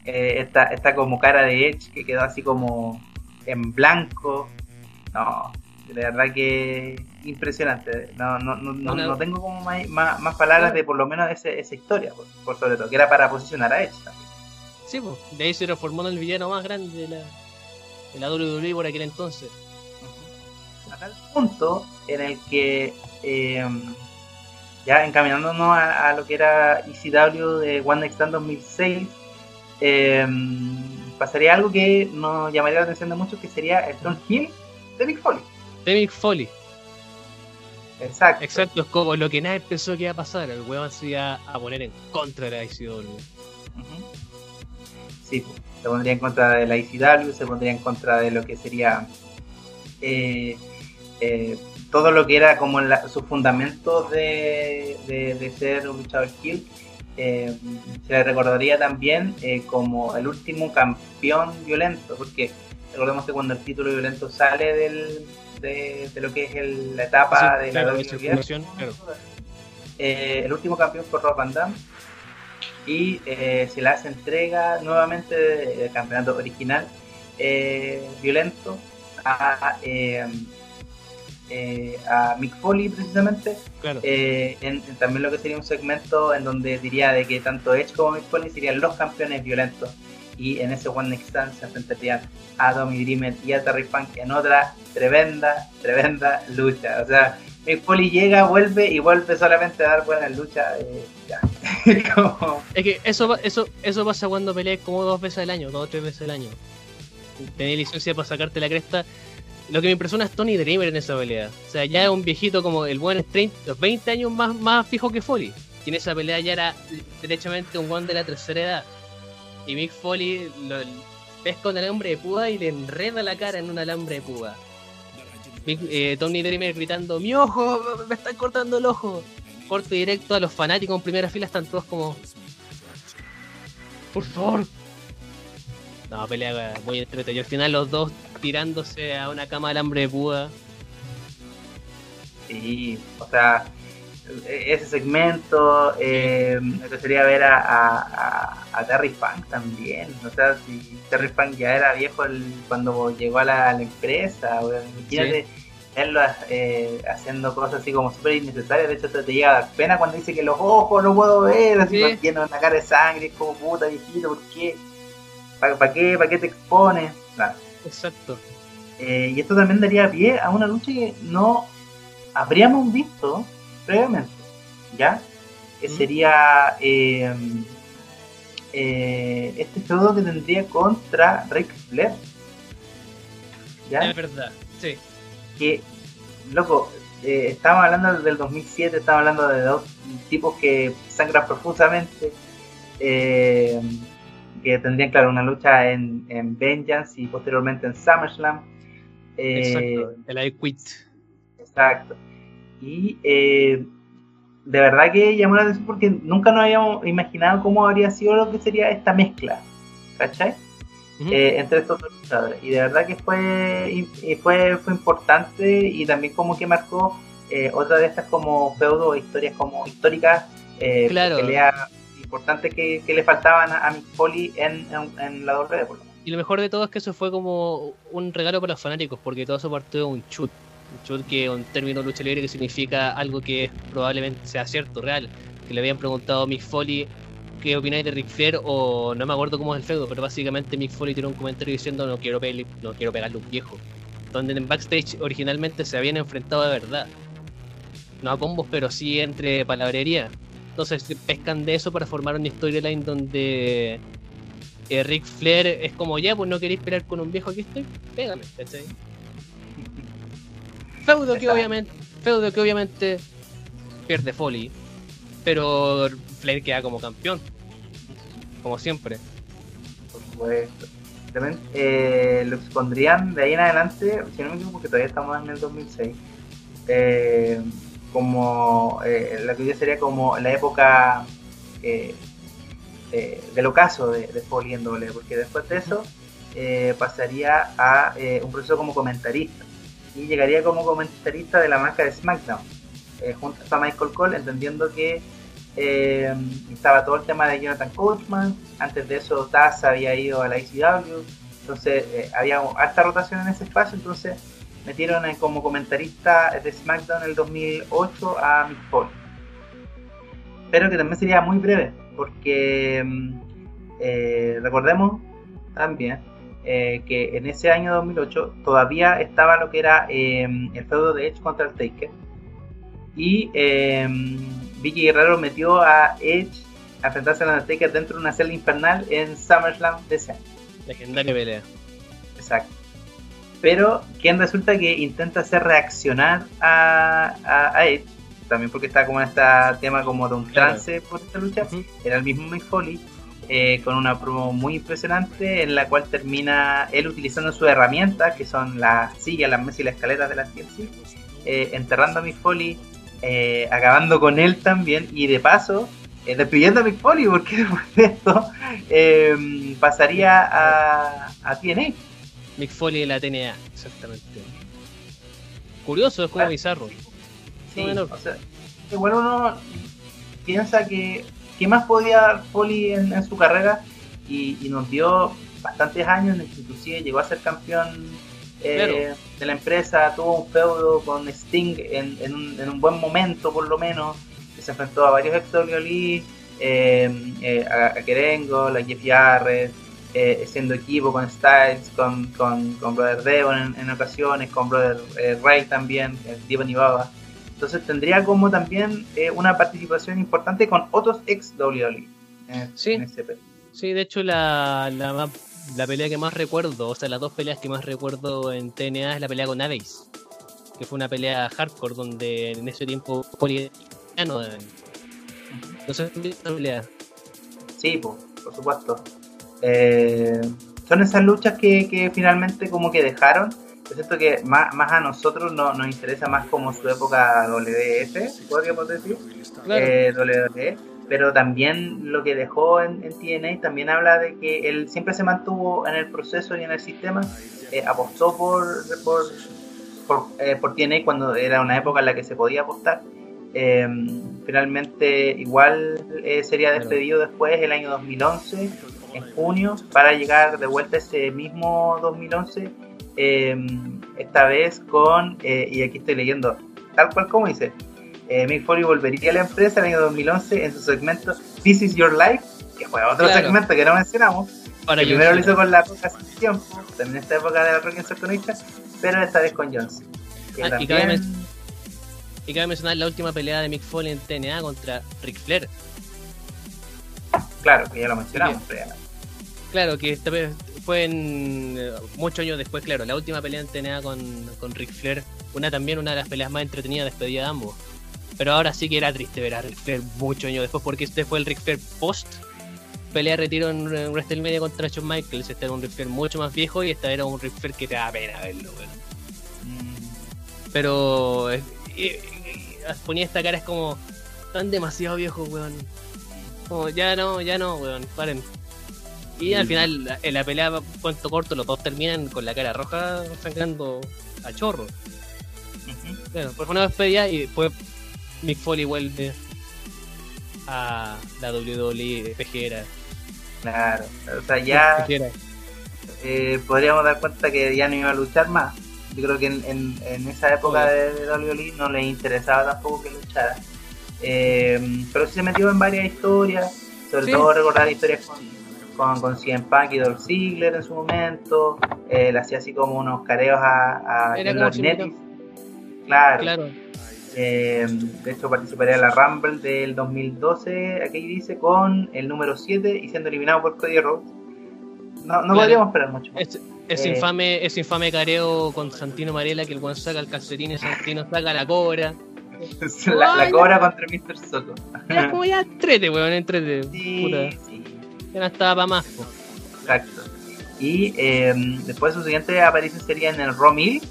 eh, esta, esta como cara de Edge que quedó así como en blanco. No, de verdad que impresionante. No, no, no, no, tengo como más, más, palabras de por lo menos ese, esa historia, por, sobre todo, que era para posicionar a Edge también. Sí, pues, de ahí se reformó el villano más grande de la, de la WWE por aquel entonces. A tal punto en el que eh, ya encaminándonos a, lo que era ECW de One Next Stand 2006, eh, pasaría algo que nos llamaría la atención de muchos, que sería el Stone Hill de Mick Foley. De Mick Foley. Exacto. Exacto, es como lo que nadie pensó que iba a pasar. El weón se iba a poner en contra de la ICW. Sí, se pondría en contra de la ICW, se pondría en contra de lo que sería eh, eh, todo lo que era como sus fundamentos de, de, ser un luchador skill. Eh, se le recordaría también como el último campeón violento, porque recordemos que cuando el título violento sale del, de, lo que es la etapa de la eh, el último campeón fue Rob Van Damme. Y eh, se le hace entrega nuevamente del campeonato original eh, violento a, a Mick Foley precisamente. En, también lo que sería un segmento en donde diría de que tanto Edge como Mick Foley serían los campeones violentos y en ese One Next Stand se enfrentarían a Tommy Dreamer y a Terry Funk en otra tremenda, tremenda lucha. O sea, Mick Foley llega, vuelve y vuelve solamente a dar buenas luchas. Eh, es que eso, eso, eso pasa cuando peleas como dos veces al año, dos o tres veces al año. Tenés licencia para sacarte la cresta. Lo que me impresiona es Tony Dreamer en esa pelea. O sea, ya es un viejito como el buen 30, 20 años más, más fijo que Foley. Y en esa pelea ya era derechamente un one de la tercera edad. Y Mick Foley lo pesca un alambre de púa y le enreda la cara en un alambre de púa. Eh, Tony Dreamer gritando, mi ojo, me están cortando el ojo. Corte directo a los fanáticos en primera fila, están todos como... Por favor. No, pelea muy entretenida. Y al final los dos tirándose a una cama de alambre de púa. Sí, o sea, ese segmento, eh, me gustaría ver a, a, Terry Funk también. O sea, si Terry Funk ya era viejo cuando llegó a la, empresa, imagínate verlo eh, haciendo cosas así como súper innecesarias. De hecho, te, llega a dar pena cuando dice que los ojos no puedo ver, así sí. lleno una cara de sangre, como puta viejito, ¿por qué? ¿Para, qué? ¿Para qué te expones? Exacto. Eh, y esto también daría pie a una lucha que no habríamos visto previamente, ¿ya? Que sería eh, eh, este feudo que tendría contra Rick Flair. ¿Ya? Es verdad, sí. Que, loco, eh, estamos hablando del 2007, estamos hablando de dos tipos que sangran profusamente, eh, que tendrían, claro, una lucha en, en Vengeance y posteriormente en SummerSlam. Exacto, el I Quit. Exacto. Y eh, de verdad que llamó la atención porque nunca nos habíamos imaginado cómo habría sido lo que sería esta mezcla, ¿cachai? Eh, entre estos dos luchadores. Y de verdad que fue, fue, fue importante y también como que marcó eh, otra de estas como feudo historias como históricas, eh, claro. peleas importantes que, le faltaban a, Mick Foley en, en, la WWE. Y lo mejor de todo es que eso fue como un regalo para los fanáticos, porque todo eso partió de un chut chut que un término lucha libre que significa algo que probablemente sea cierto, real. Que le habían preguntado a Mick Foley qué opináis de Ric Flair o no me acuerdo cómo es el feudo, pero básicamente Mick Foley tiró un comentario diciendo no quiero, no quiero pegarle un viejo. Donde en backstage originalmente se habían enfrentado de verdad. No a combos, pero sí entre palabrería. Entonces pescan de eso para formar una storyline donde eh, Ric Flair es como ya, pues no queréis pelear con un viejo, aquí estoy, pégame, Feudo que obviamente, feudo que obviamente pierde Foley, pero Flair queda como campeón, como siempre. Por supuesto. También eh, lo expondrían de ahí en adelante, si no me equivoco, porque todavía estamos en el 2006, eh, como eh, la que sería como la época del ocaso de, de Foley en doble, porque después de eso pasaría a un proceso como comentarista y llegaría como comentarista de la marca de SmackDown, eh, junto a Michael Cole, entendiendo que Eh, estaba todo el tema de Jonathan Coachman. Antes de eso, Taz había ido a la ICW. Entonces, eh, había alta rotación en ese espacio. Entonces, metieron como comentarista de SmackDown en el 2008 a Mick Foley. Pero que también sería muy breve, porque mm, eh, recordemos también que en ese año 2008 todavía estaba lo que era el feudo de Edge contra el Taker. Y Vicky Guerrero metió a Edge a enfrentarse a Undertaker dentro de una celda infernal en SummerSlam DC. Legendaria pelea. Exacto. Pero quien resulta que intenta hacer reaccionar a, a, Edge, también porque está como en este tema como de un trance por esta lucha, era el mismo Mick Foley, eh, con una promo muy impresionante en la cual termina él utilizando sus herramientas, que son las sillas, las mesas y las escaleras de la TLC, eh, enterrando a Mick Foley eh, acabando con él también y de paso despidiendo a Mick Foley porque después de esto eh, pasaría a, a TNA. Mick Foley de la TNA, exactamente. Curioso, es como ah, bizarro. Sí, o sea, igual uno piensa que, que más podía dar Foley en, su carrera y, y, nos dio bastantes años, inclusive llegó a ser campeón eh, de la empresa, tuvo un feudo con Sting en, en, un, en, un, buen momento por lo menos, se enfrentó a varios ex WWE, eh, eh, a, Kerengo, a Jeff Jarrett, eh, siendo equipo con Styles, con, con, con Brother Devon en, ocasiones, con Brother Ray también, Devon y Baba. Entonces tendría como también una participación importante con otros ex WWE sí. en ese. Sí, de hecho la, la la pelea que más recuerdo, o sea, las dos peleas que más recuerdo en TNA es la pelea con Aves, que fue una pelea hardcore donde en ese tiempo poliano. No sé esta pelea. Sí, por supuesto. Eh, son esas luchas que, que, finalmente como que dejaron. Es cierto que más, más a nosotros no, nos interesa más como su época WF, podríamos decir. Claro. Eh, WWE pero también lo que dejó en, TNA también habla de que él siempre se mantuvo en el proceso y en el sistema, eh, apostó por, por, por, eh, por, TNA cuando era una época en la que se podía apostar. Eh, finalmente igual sería despedido después el año 2011, en junio, para llegar de vuelta ese mismo 2011, esta vez con, y aquí estoy leyendo, tal cual como dice, eh, Mick Foley volvería a la empresa en el año 2011 en su segmento This Is Your Life, que fue otro segmento que no mencionamos. Para que primero lo hizo con la Roca hace tiempo, también en esta época de la Rock Connection, pero esta vez con Johnson. Ah, y, cabe y, cabe mencionar la última pelea de Mick Foley en TNA contra Ric Flair. Claro, que ya lo mencionamos. Claro, que esta vez fue en eh, muchos años después, claro, la última pelea en TNA con, con Ric Flair, una también una de las peleas más entretenidas despedida de ambos. Pero ahora sí que era triste ver a Ric Flair muchos años después, porque este fue el Ric Flair post pelea retiro en WrestleMania contra Shawn Michaels. Este era un Ric Flair mucho más viejo y este era un Ric Flair que te da pena verlo, mm. Pero eh, eh, ponía esta cara, es como tan demasiado viejo, weón. Como, ya no, ya no, weón, paren. Y al final, en la pelea, cuento corto, los dos terminan con la cara roja sangrando a chorro. Bueno, por una despedida y después Mick Foley vuelve a la WWE pejera. Claro, o sea, ya eh, podríamos dar cuenta que ya no iba a luchar más. Yo creo que en, en, esa época de, WWE no le interesaba tampoco que luchara. Eh, pero sí se metió en varias historias, sobre todo recordar historias con, con, con CM Punk y Dolph Ziggler en su momento. Eh, le hacía así como unos careos a, a Claro. claro. Eh, de hecho, participaría en la Rumble del 2012, aquí dice, con el número 7 y siendo eliminado por Cody Rhodes. No, no podríamos esperar mucho. Es, es eh, infame, es infame careo con Santino Marella que el buen saca el calcetín y Santino saca la cobra. la, la cobra contra Mr. Soto. Era como ya entrete, weón, entrete. Sí, sí. No estaba para más. Exacto. Y eh, después su siguiente aparición sería en el Romil.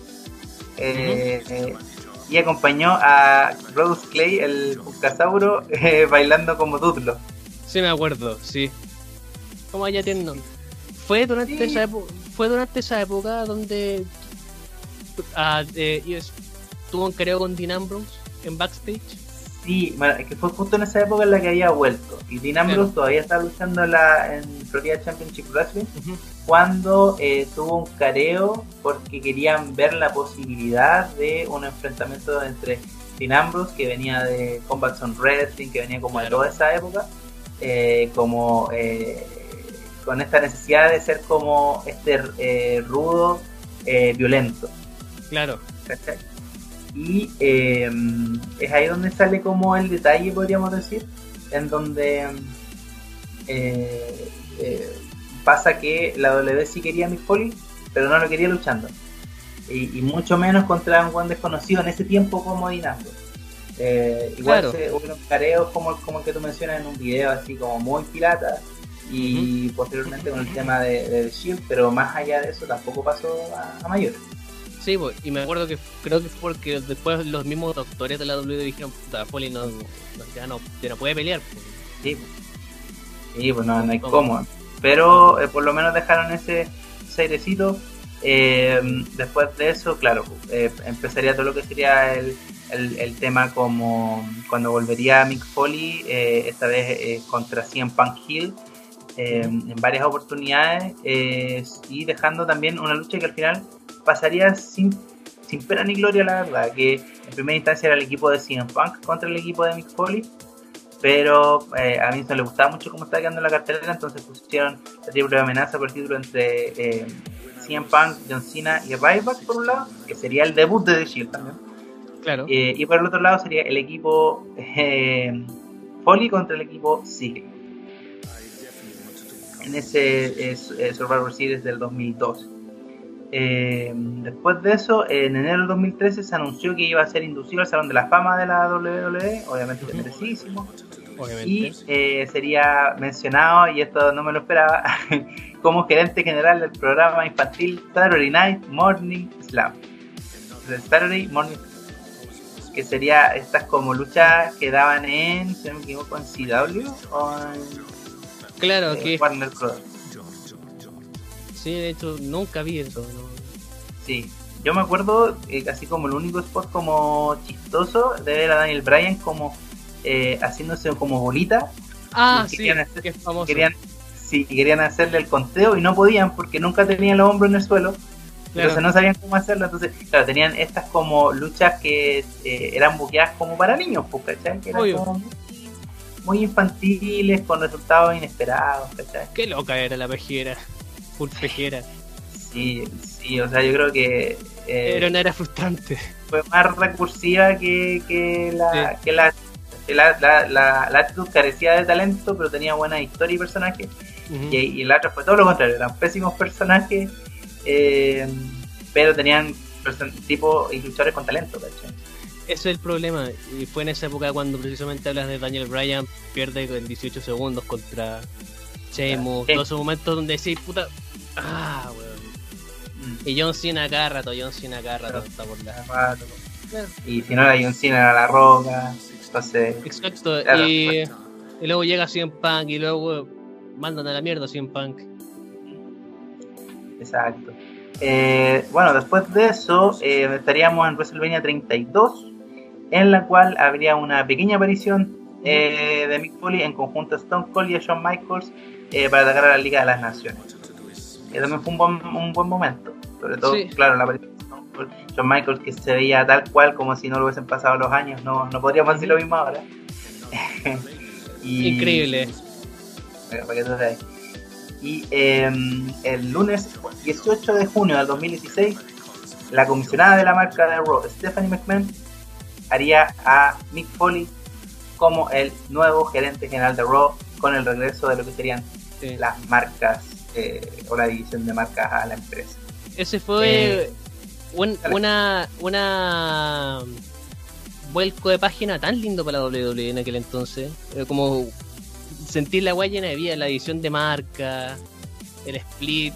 Eh, y acompañó a Rose Clay, el Buscasauro, eh, bailando como Dudlo. Sí, me acuerdo, sí. Como ya tienen Fue durante, esa fue durante esa época donde ah, eh, tuvo un creo con Dean Ambrose en backstage. Sí, que fue justo en esa época en la que había vuelto. Y Dean Ambrose todavía estaba luchando en, la, en Florida Championship Wrestling cuando eh, tuvo un careo porque querían ver la posibilidad de un enfrentamiento entre Dean Ambrose, que venía de Combat Zone Wrestling, que venía como de toda esa época, eh, como eh, con esta necesidad de ser como este rudo, violento. Claro. Y es ahí donde sale como el detalle, podríamos decir, en donde pasa que la W sí quería a Mick Foley, pero no lo quería luchando. Y, mucho menos contra un buen desconocido en ese tiempo como Dinamo. Eh, igual se, hubo careos como, como el que tú mencionas en un video así como muy pirata y posteriormente con el tema de, de, Shield, pero más allá de eso tampoco pasó a, mayor. Sí, pues, y me acuerdo que creo que fue porque después los mismos doctores de la W dijeron, puta, Foley no, ya, no, ya no puede pelear. Pues". Sí, pues, pues no, no hay cómo pero eh, por lo menos dejaron ese, airecito. Eh, después de eso, claro, eh, empezaría todo lo que sería el, el, tema como cuando volvería Mick Foley, esta vez contra CM Punk Hill, en varias oportunidades, y dejando también una lucha que al final pasaría sin, sin pena ni gloria, la verdad, que en primera instancia era el equipo de CM Punk contra el equipo de Mick Foley, pero eh, a mí no le gustaba mucho cómo estaba quedando la cartelera, entonces pusieron la triple amenaza por el título entre eh, CM Punk, John Cena y Ryback por un lado, que sería el debut de The Shield también. Claro. Eh, y por el otro lado sería el equipo eh, Foley contra el equipo Sigue. En ese Survivor Series del 2002. Después de eso, en enero del 2013 se anunció que iba a ser inducido al Salón de la Fama de la WWE, obviamente merecidísimo y eh, sería mencionado, y esto no me lo esperaba, como gerente general del programa infantil Saturday Night Morning Slam. Saturday Morning que sería estas como luchas que daban en, si no me equivoco, en CW o en claro, eh, que Warner Bros. Sí, de hecho, nunca vi eso. Sí, yo me acuerdo, eh, así como el único spot como chistoso de ver a Daniel Bryan como eh, haciéndose como bolita. Ah, sí, Querían, sí, querían hacerle el conteo y no podían porque nunca tenían los hombros en el suelo. Entonces no sabían cómo hacerlo. Entonces, claro, tenían estas como luchas que eh, eran buqueadas como para niños, pues, ¿cachai? Que eran como muy, infantiles, con resultados inesperados, ¿cachai? Qué loca era la pejera, pejera. Sí, sí, o sea, yo creo que. Eh, era una era frustrante. Fue más recursiva que, que la, que la la, la, la, actitud carecía de talento, pero tenía buena historia y personajes. y, y, el otro fue todo lo contrario, eran pésimos personajes, eh, pero tenían tipo y luchadores con talento, Ese es el problema, y fue en esa época cuando precisamente hablas de Daniel Bryan, pierde en 18 segundos contra Sheamus, todos esos momentos donde decís, puta, ah, weón. Mm. Y John Cena cada rato, John Cena cada rato está por la... Y si no era John Cena era La Roca. Exacto, y, luego llega CM Punk y luego mandan a la mierda CM Punk. Exacto. Eh, bueno, después de eso eh, estaríamos en WrestleMania 32, en la cual habría una pequeña aparición eh, de Mick Foley en conjunto a Stone Cold y a Shawn Michaels para atacar a la Liga de las Naciones. Que también fue un buen, un buen momento, sobre todo, claro, la aparición John Michael que se veía tal cual como si no lo hubiesen pasado los años, no, no podríamos decir lo mismo ahora. Increíble. Y em, el lunes 18 de junio del 2016, la comisionada de la marca de Raw, Stephanie McMahon, haría a Mick Foley como el nuevo gerente general de Raw con el regreso de lo que serían las marcas eh, o la división de marcas a la empresa. Ese fue eh, una, una vuelco de página tan lindo para la WWE en aquel entonces. como sentir la guay llena de vida, la edición de marca, el split,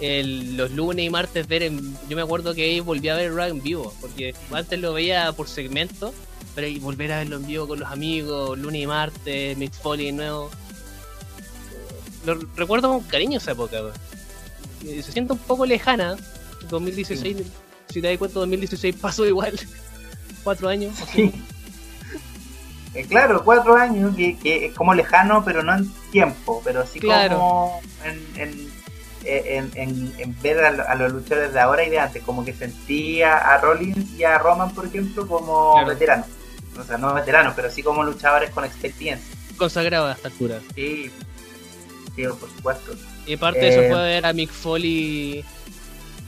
los lunes y martes ver en, yo me acuerdo que ahí volví a ver Raw en vivo, porque antes lo veía por segmento, pero ahí volver a verlo en vivo con los amigos, lunes y martes, Mix Foley nuevo. Lo recuerdo con cariño esa época, se siente un poco lejana, 2016, si te das cuenta, 2016 pasó igual. Cuatro años. Eh, claro, cuatro años, que, que, es como lejano, pero no en tiempo, pero sí como en, en, en, en, ver a, los luchadores de ahora y de antes, como que sentía a Rollins y a Roman, por ejemplo, como veteranos. O sea, no veteranos, pero sí como luchadores con experiencia. Consagrado a esta altura. Sí, por supuesto. Y parte de eso eh, fue ver a Mick Foley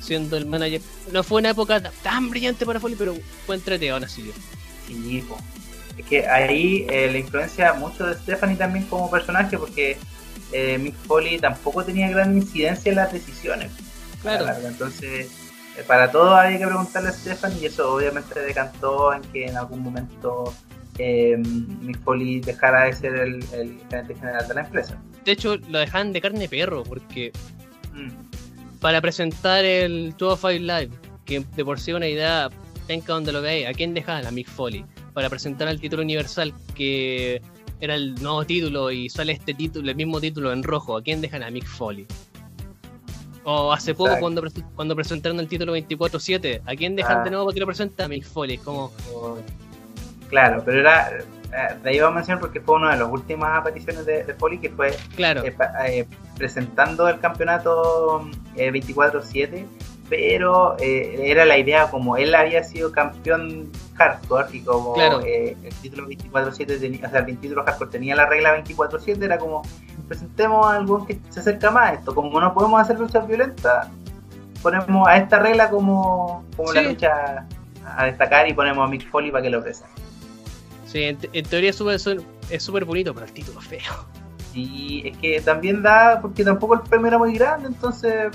siendo el manager. No fue una época tan brillante para Foley, pero fue entretenido así. Sí, es que ahí eh, la influencia mucho de Stephanie también como personaje, porque eh, Mick Foley tampoco tenía gran incidencia en las decisiones. Claro. Entonces, eh, para todo había que preguntarle a Stephanie y eso obviamente decantó en que en algún momento eh, Mick Foley dejara de ser el, gerente general de la empresa. De hecho, lo dejan de carne perro, porque mm. para presentar el 205 Live, que de por sí una idea, venga donde lo veáis, ¿a quién dejan? A Mick Foley. Para presentar el título universal, que era el nuevo título y sale este título, el mismo título en rojo. ¿A quién dejan a Mick Foley? O hace poco cuando, cuando presentaron el título 24-7, ¿a quién dejan ah. de nuevo para que lo presente? A Mick Foley. Como... Claro, pero era. Eh, de ahí vamos a mencionar porque fue una de las últimas apariciones de, Foley que fue claro. Eh, eh, presentando el campeonato 24-7 pero eh, era la idea como él había sido campeón hardcore y como eh, el título 24-7 tenía, o sea, el título hardcore tenía la regla 24-7, era como presentemos a algún que se acerca más a esto, como no podemos hacer luchas violentas, ponemos a esta regla como, como la lucha a destacar y ponemos a Mick Foley para que lo ofrezca. Sí, en, teoría es súper bonito, pero el título es feo. Y es que también da, porque tampoco el premio era muy grande, entonces...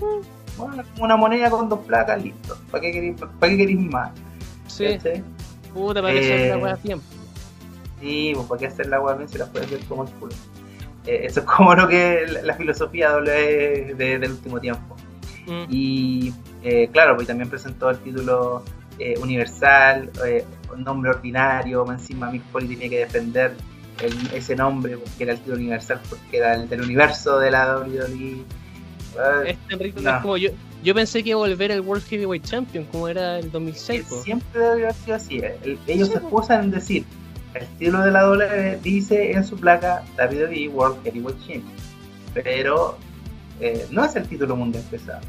Mm, bueno, una moneda con dos placas, listo. ¿Para qué queréis, para qué queréis más? Sí. Puta, para que hacer la hueá a tiempo. Sí, pues para qué hacer la hueá bien si la puedes ver como el culo. Eh, eso es como lo que la, filosofía doble de, del último tiempo. Mm. Y eh, claro, pues también presentó el título eh, universal, un nombre ordinario, encima Mick Foley tenía que defender ese nombre porque era el título universal, porque era el del universo de la WWE es como yo. Yo pensé que iba a volver el World Heavyweight Champion, como era el 2006. Siempre debe haber sido así. ellos se excusan en decir, el título de la W dice en su placa WWE World Heavyweight Champion. Pero eh, no es el título mundial pesado.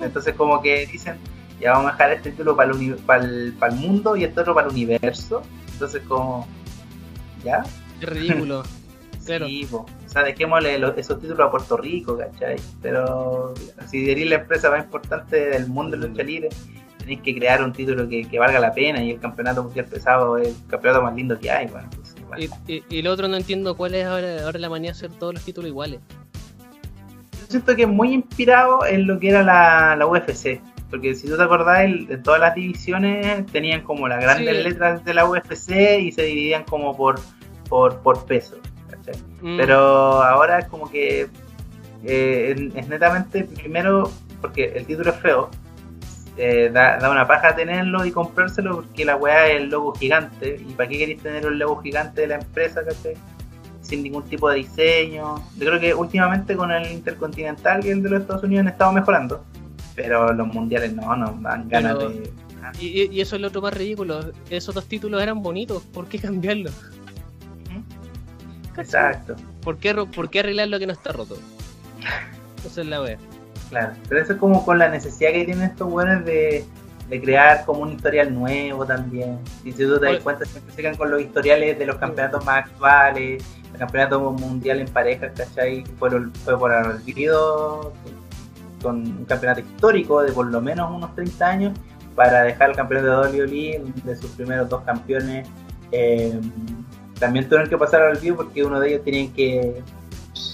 Entonces como que dicen, ya vamos a dejar este título para el, para el, mundo y este otro para el universo. Entonces como, ¿ya? Es ridículo. Sí, o sea, dejémosle esos títulos a Puerto Rico, ¿cachai? Pero si queréis la empresa más importante del mundo de lucha libre, tenéis que crear un título que, valga la pena y el campeonato mundial pesado es el campeonato más lindo que hay. Bueno, pues, y, y, lo otro no entiendo cuál es ahora, ahora la manía de hacer todos los títulos iguales. Yo siento que es muy inspirado en lo que era la, la UFC. Porque si tú te acordás, de todas las divisiones tenían como las grandes letras de la UFC y se dividían como por, por, por peso. Mm. Pero ahora es como que eh, es netamente, primero, porque el título es feo, eh, da, una paja tenerlo y comprárselo porque la weá es el logo gigante. ¿Y para qué queréis tener el logo gigante de la empresa, Sin ningún tipo de diseño. Yo creo que últimamente con el Intercontinental y el de los Estados Unidos han estado mejorando. Pero los mundiales no, no dan ganas de. Y, y, eso es lo otro más ridículo. Esos dos títulos eran bonitos, ¿por qué cambiarlos? Exacto. ¿Por qué, ¿Por qué arreglar lo que no está roto? Esa es la wea. Claro, pero eso es como con la necesidad que tienen estos buenos de, crear como un historial nuevo también. Y si tú te das cuenta, siempre se quedan con los historiales de los campeonatos más actuales, el campeonato mundial en parejas, ¿cachai? Fue, fue por olvido con un campeonato histórico de por lo menos unos 30 años para dejar el campeonato de WWE de sus primeros dos campeones eh, también tuvieron que pasar al vivo porque uno de ellos tenían que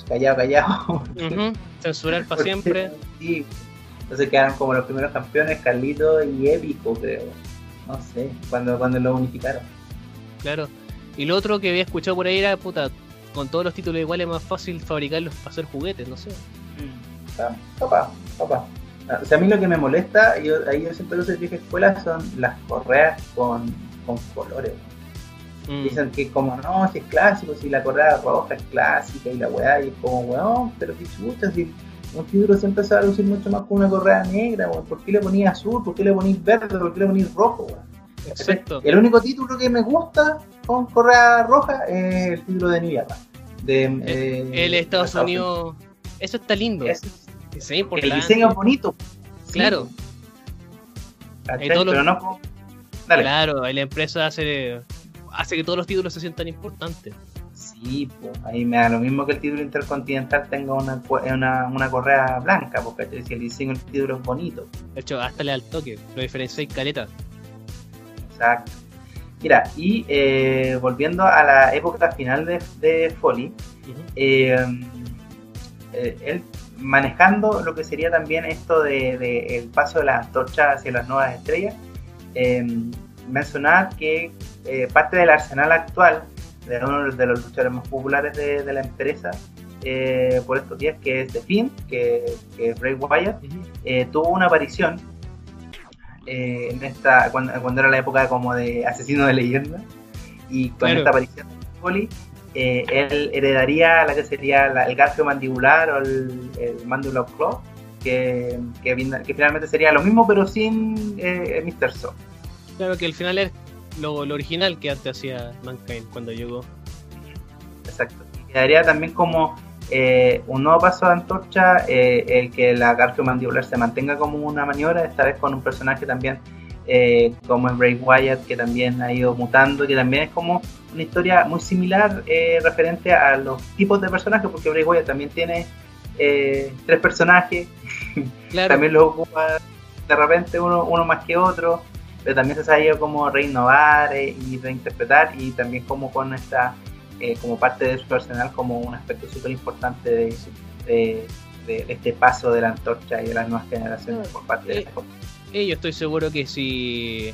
callado, callado. Censurar para siempre. Sí. Entonces quedaron como los primeros campeones, Carlito y Épico, creo. No sé, cuando, cuando lo unificaron. Claro. Y lo otro que había escuchado por ahí era, puta, con todos los títulos iguales es más fácil fabricarlos para hacer juguetes, no sé. Papá, papá. O sea, a mí lo que me molesta, yo, ahí yo siempre uso de vieja escuela, son las correas con, con colores. Mm. Dicen que como no, si es clásico, si la correa roja es clásica y la weá, y es como weón, pero que chucha, si un título siempre se va a lucir mucho más con una correa negra, weón. ¿Por qué le ponías azul? ¿Por qué le ponías verde? ¿Por qué le ponías rojo, weón? Exacto. El único título que me gusta con correa roja es el título de New De, el, eh, Estados, Unidos. Eso está lindo. El diseño es bonito. Claro. pero no. Claro, la empresa hace, hace que todos los títulos se sientan importantes. Sí, pues ahí me da lo mismo que el título intercontinental tenga una, una, una correa blanca, porque si el diseño del título es bonito. De hecho, hasta le al toque, lo diferencia y caleta. Exacto. Mira, y eh, volviendo a la época final de, de Foley, eh, eh, él manejando lo que sería también esto de, de, el paso de la antorcha hacia las nuevas estrellas, mencionar que parte del arsenal actual de uno de los luchadores más populares de, la empresa eh, por estos días, que es The Finn, que, que es Bray Wyatt, eh, tuvo una aparición eh, en esta cuando, era la época como de asesino de leyenda y con esta aparición de Foley, él heredaría la que sería el garfio mandibular o el, el mandibular claw que, que, finalmente sería lo mismo pero sin Mr. So. Claro que al final es lo, original que antes hacía Mankind cuando llegó. Exacto. Y quedaría también como eh, un nuevo paso de antorcha, eh, el que la garfio mandibular se mantenga como una maniobra, esta vez con un personaje también eh, como el Bray Wyatt, que también ha ido mutando, que también es como una historia muy similar referente a los tipos de personajes, porque Bray Wyatt también tiene tres personajes, también lo ocupa de repente uno, uno más que otro pero también se ha sabido como reinnovar eh, y reinterpretar y también como con esta, eh, como parte de su arsenal, como un aspecto súper importante de, de, este paso de la antorcha y de las nuevas generaciones por parte de eh, eh, yo estoy seguro que si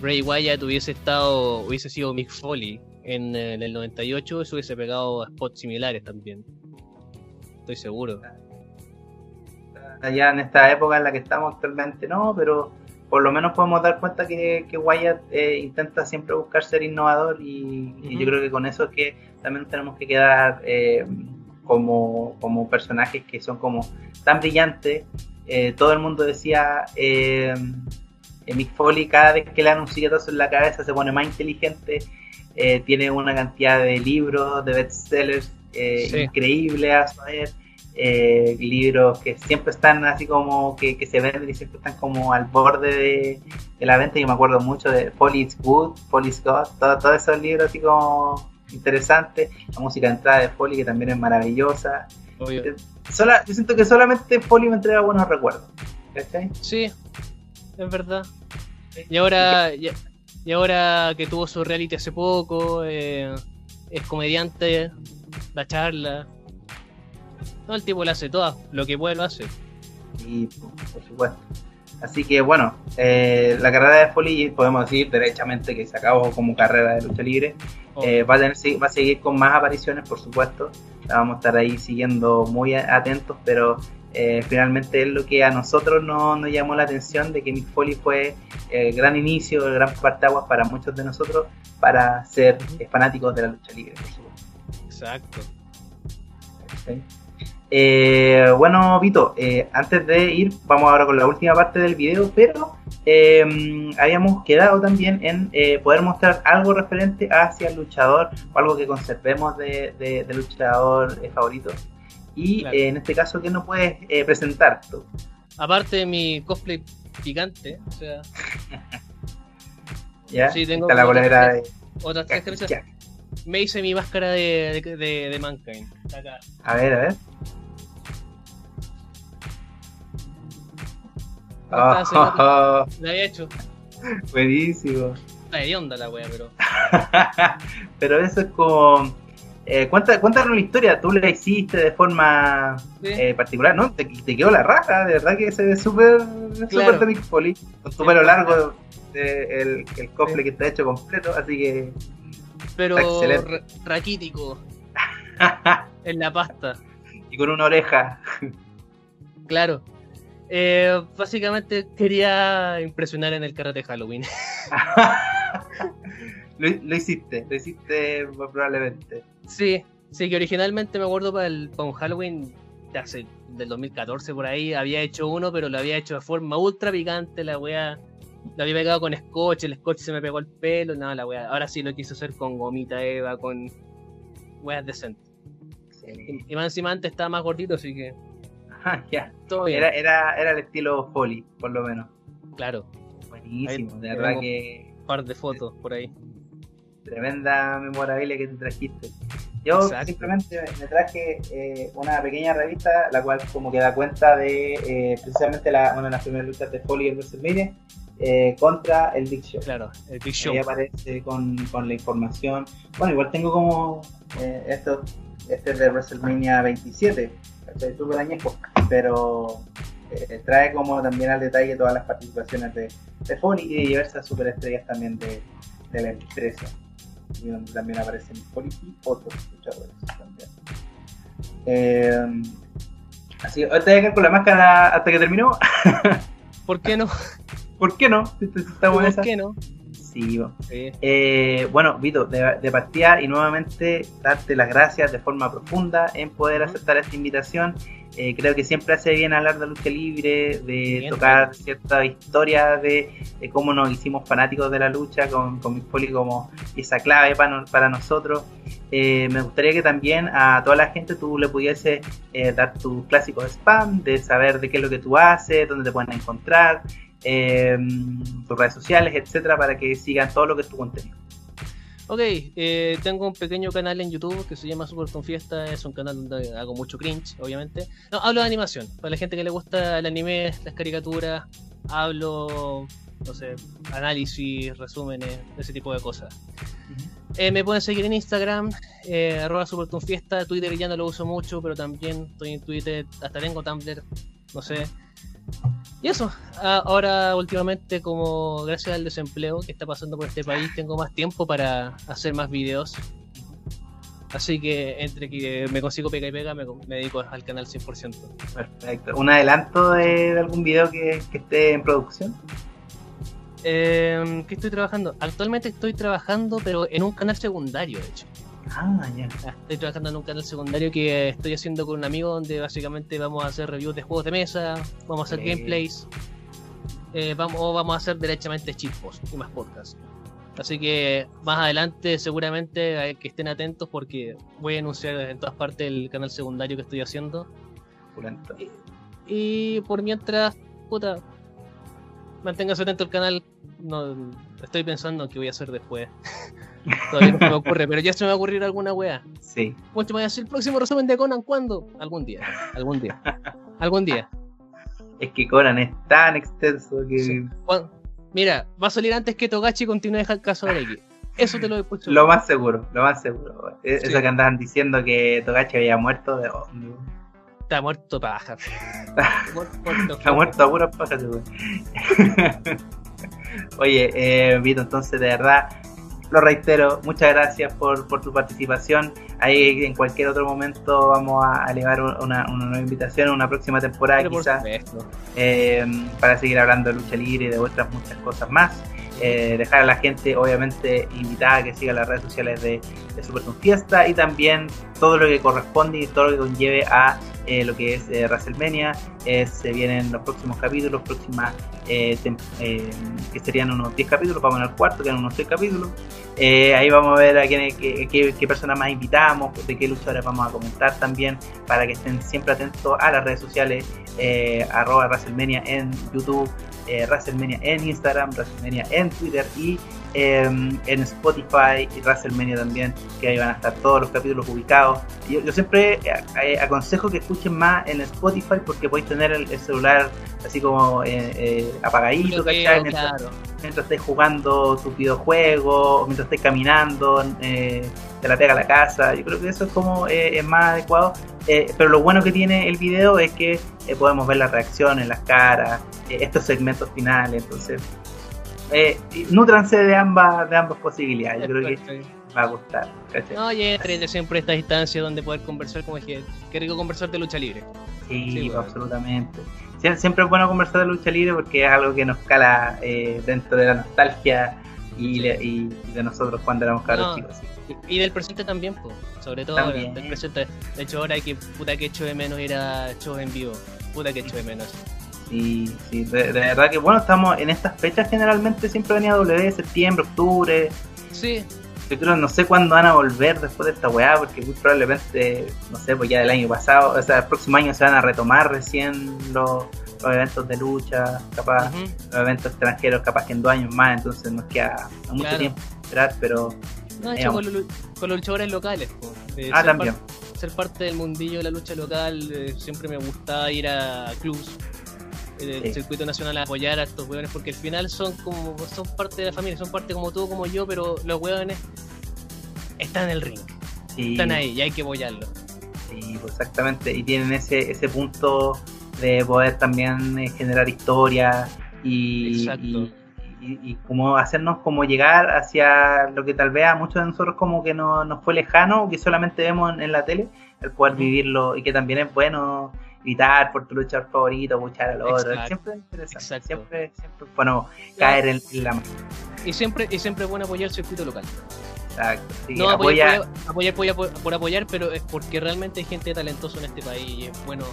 Ray Wyatt hubiese estado, hubiese sido Mick Foley en, el 98, eso hubiese pegado a spots similares también. Estoy seguro. Ya en esta época en la que estamos actualmente no, pero por lo menos podemos dar cuenta que, que Wyatt eh, intenta siempre buscar ser innovador y, yo creo que con eso es que también tenemos que quedar eh, como, como, personajes que son como tan brillantes. Eh, todo el mundo decía, Mick Foley cada vez que le dan un silletazo en la cabeza se pone más inteligente, tiene una cantidad de libros, de bestsellers increíble a saber. Eh, libros que siempre están así como que, se venden y siempre están como al borde de, la venta. Yo me acuerdo mucho de Police Good, Police God, todos esos libros así como interesantes. La música de entrada de Foley que también es maravillosa. Eh, yo siento que solamente Foley me entrega buenos recuerdos. Sí, es verdad. Y ahora, y, ahora que tuvo su reality hace poco, eh, es comediante, la charla, todo el tipo lo hace todo, lo que puede lo hace. Y por supuesto. Así que bueno, eh, la carrera de Foley podemos decir derechamente que se acabó como carrera de lucha libre. Eh, va, a tener, va a seguir con más apariciones, por supuesto. La vamos a estar ahí siguiendo muy atentos, pero eh, finalmente es lo que a nosotros no, nos llamó la atención de que Mick Foley fue el gran inicio, el gran partaguas para muchos de nosotros para ser fanáticos de la lucha libre, por supuesto. Eh, bueno, Vito, eh, antes de ir, vamos ahora con la última parte del video, pero eh, habíamos quedado también en poder mostrar algo referente hacia el luchador o algo que conservemos de, luchador favorito. Y en este caso, ¿qué nos puedes presentar tú? Aparte de mi cosplay picante, o sea. ya, sí, tengo la bolera de. Otras tres Me hice mi máscara de, de, de Mankind. A ver, a ver. La había hecho. Buenísimo. Está de onda la wea, pero. pero eso es como. Eh, cuéntanos la historia, tú la hiciste de forma eh, particular, ¿no? Te, quedó la raja, de verdad que se ve súper claro. Foley, con tu pelo largo, el, el cofre que está hecho completo, así que. Pero raquítico. en la pasta. Y con una oreja. Claro. Eh, básicamente quería impresionar en el karate Halloween. lo, hiciste, lo hiciste probablemente. Sí, sí, que originalmente me acuerdo para el un Halloween de hace, del 2014 por ahí, había hecho uno, pero lo había hecho de forma ultra picante, la wea la había pegado con scotch, el scotch se me pegó el pelo, nada, la wea. Ahora sí lo quiso hacer con gomita Eva, con weas decentes. Y, y más encima antes estaba más gordito, así que. Ah, ya. Todo bien. Era, era, era el estilo Foley, por lo menos. Claro, Buenísimo, de verdad que un par de fotos por ahí. tremenda memorabilia que te trajiste. Yo Exacto. simplemente me traje eh, una pequeña revista, la cual como que da cuenta de eh, precisamente la, una de las primeras luchas de Foley en WrestleMania eh, contra el Big Show. Claro, el Big Show. Ahí aparece con, con la información. Bueno, igual tengo como eh, esto, este es de WrestleMania 27, ¿cachai? súper añejo, pero eh, trae como también al detalle todas las participaciones de, de Foley y de diversas superestrellas también de, de la empresa. Y donde también aparecen Foley y otros luchadores también. Eh, así, ahorita voy a quedar con la máscara hasta que terminó. ¿Por qué no? ¿Por qué no? Si esa. ¿Por qué no? Sí, bueno. Sí. Eh, bueno, Vito, de, de partida y nuevamente darte las gracias de forma profunda en poder aceptar esta invitación. Eh, creo que siempre hace bien hablar de lucha libre, de Bien, tocar ciertas historias de, de cómo nos hicimos fanáticos de la lucha con, con Foley como esa clave para, no- para nosotros. Eh, me gustaría que también a toda la gente tú le pudiese eh, dar tus clásicos spam, de saber de qué es lo que tú haces, dónde te pueden encontrar, eh, tus redes sociales, etcétera, para que sigan todo lo que es tu contenido. Ok, eh, tengo un pequeño canal en YouTube que se llama Super Con Fiesta. Es un canal donde hago mucho cringe, obviamente. No, hablo de animación. Para la gente que le gusta el anime, las caricaturas, hablo, no sé, análisis, resúmenes, ese tipo de cosas. Eh, me pueden seguir en Instagram, eh, arroba superconfiesta, Twitter ya no lo uso mucho, pero también estoy en Twitter, hasta tengo Tumblr, no sé. Y eso, Ah, ahora últimamente como gracias al desempleo que está pasando por este país, tengo más tiempo para hacer más videos. Así que entre que me consigo pega y pega, me, me dedico al canal 100%. Perfecto. ¿Un adelanto de, de algún video que, que esté en producción? Eh, ¿Qué estoy trabajando? Actualmente estoy trabajando, pero en un canal secundario, de hecho. Ah, ya. Ah, Estoy trabajando en un canal secundario que estoy haciendo con un amigo donde básicamente vamos a hacer reviews de juegos de mesa, vamos a hacer gameplays, eh, vamos, o vamos a hacer derechamente chipos y más podcasts. Así que más adelante seguramente hay que estén atentos porque voy a anunciar en todas partes el canal secundario que estoy haciendo. Y por mientras, puta, manténgase atento al canal. No, estoy pensando en qué voy a hacer después. Todavía no se me ocurre, pero ya se me va a ocurrir alguna wea. Sí. Mucho me voy a el próximo resumen de Conan cuándo? Algún día, algún día, algún día. Es que Conan es tan extenso que Sí. Mira, va a salir antes que Togachi continúe el caso de X. Eso te lo he puesto. lo más seguro, lo más seguro. E- Sí. Eso que andaban diciendo que Togachi había muerto, de no. Está muerto paja. Está muerto a puras pajas. Oye, eh, Vito, entonces de verdad, lo reitero, muchas gracias por, por tu participación. Ahí en cualquier otro momento vamos a elevar una, una nueva invitación, una próxima temporada Pero quizás. eh, para seguir hablando de lucha libre y de otras muchas cosas más. Eh, dejar a la gente, obviamente, invitada a que siga las redes sociales de, de Super Con Fiesta y también todo lo que corresponde y todo lo que conlleve a eh, lo que es eh, WrestleMania. Eh, se vienen los próximos capítulos, próximas eh, que serían unos 10 capítulos, vamos en el cuarto, quedan unos 6 capítulos. Ahí vamos a ver a quién, qué, personas más invitamos, de qué luchadores vamos a comentar también, para que estén siempre atentos a las redes sociales, arroba WrestleMania en YouTube, WrestleMania en Instagram, WrestleMania en Twitter y eh, en Spotify y WrestleMania también, que ahí van a estar todos los capítulos ubicados. Yo, yo siempre eh, eh, aconsejo que escuchen más en Spotify porque podéis tener el, el celular así como eh, eh, apagadito, ¿cachai? Mientras- claro. mientras estés jugando tu videojuego, mientras estés caminando, eh, te la pega a la casa. Yo creo que eso es como eh, es más adecuado. Eh, pero lo bueno que tiene el video es que eh, podemos ver las reacciones, las caras, estos segmentos finales. Entonces, eh, y nútranse de ambas, de ambas posibilidades. Yo creo que va a gustar. ¿cachai? No, y siempre esta instancia donde poder conversar, como dije, qué rico conversar de lucha libre. Sí, Sí, bueno. absolutamente. Sie- Siempre es bueno conversar de lucha libre porque es algo que nos cala eh, dentro de la nostalgia y, Sí. de, y de nosotros cuando éramos cabros No. chicos. sí. Y, del presente también, pues. Sobre todo También. del presente. De hecho, ahora que puta que echo de menos ir a shows en vivo. Puta que echo de menos. Sí, sí, de, de verdad que bueno, estamos en estas fechas generalmente siempre venía W, septiembre, octubre. Sí, Yo creo, no sé cuándo van a volver después de esta weá, porque muy probablemente, no sé, pues ya del año pasado, o sea, el próximo año se van a retomar recién los, los eventos de lucha, capaz, los eventos extranjeros, capaz que en dos años más, entonces nos queda mucho Claro. tiempo esperar, pero. No, hecho, con, los, con los luchadores locales. po. Eh, Ah, ser también. par- ser parte del mundillo de la lucha local, eh, siempre me gustaba ir a clubs, el Sí. circuito nacional a apoyar a estos hueones, porque al final son como son parte de la familia, son parte como tú, como yo, pero los hueones están en el ring, Sí, están ahí y hay que apoyarlos. Sí, pues exactamente. Y tienen ese, ese punto de poder también eh, generar historia y, y, y- y como hacernos como llegar hacia lo que tal vez a muchos de nosotros como que no, nos fue lejano, que solamente vemos en, en la tele, el poder vivirlo y que también es bueno gritar por tu luchador favorito, escuchar al otro. Exacto. Siempre es interesante. Exacto. Siempre, siempre es bueno caer en, en la Y siempre, y siempre es bueno apoyar el circuito local. Exacto. Sí, No apoya- apoyar, apoyar, apoyar por, apoyar, pero es porque realmente hay gente talentosa en este país y es bueno,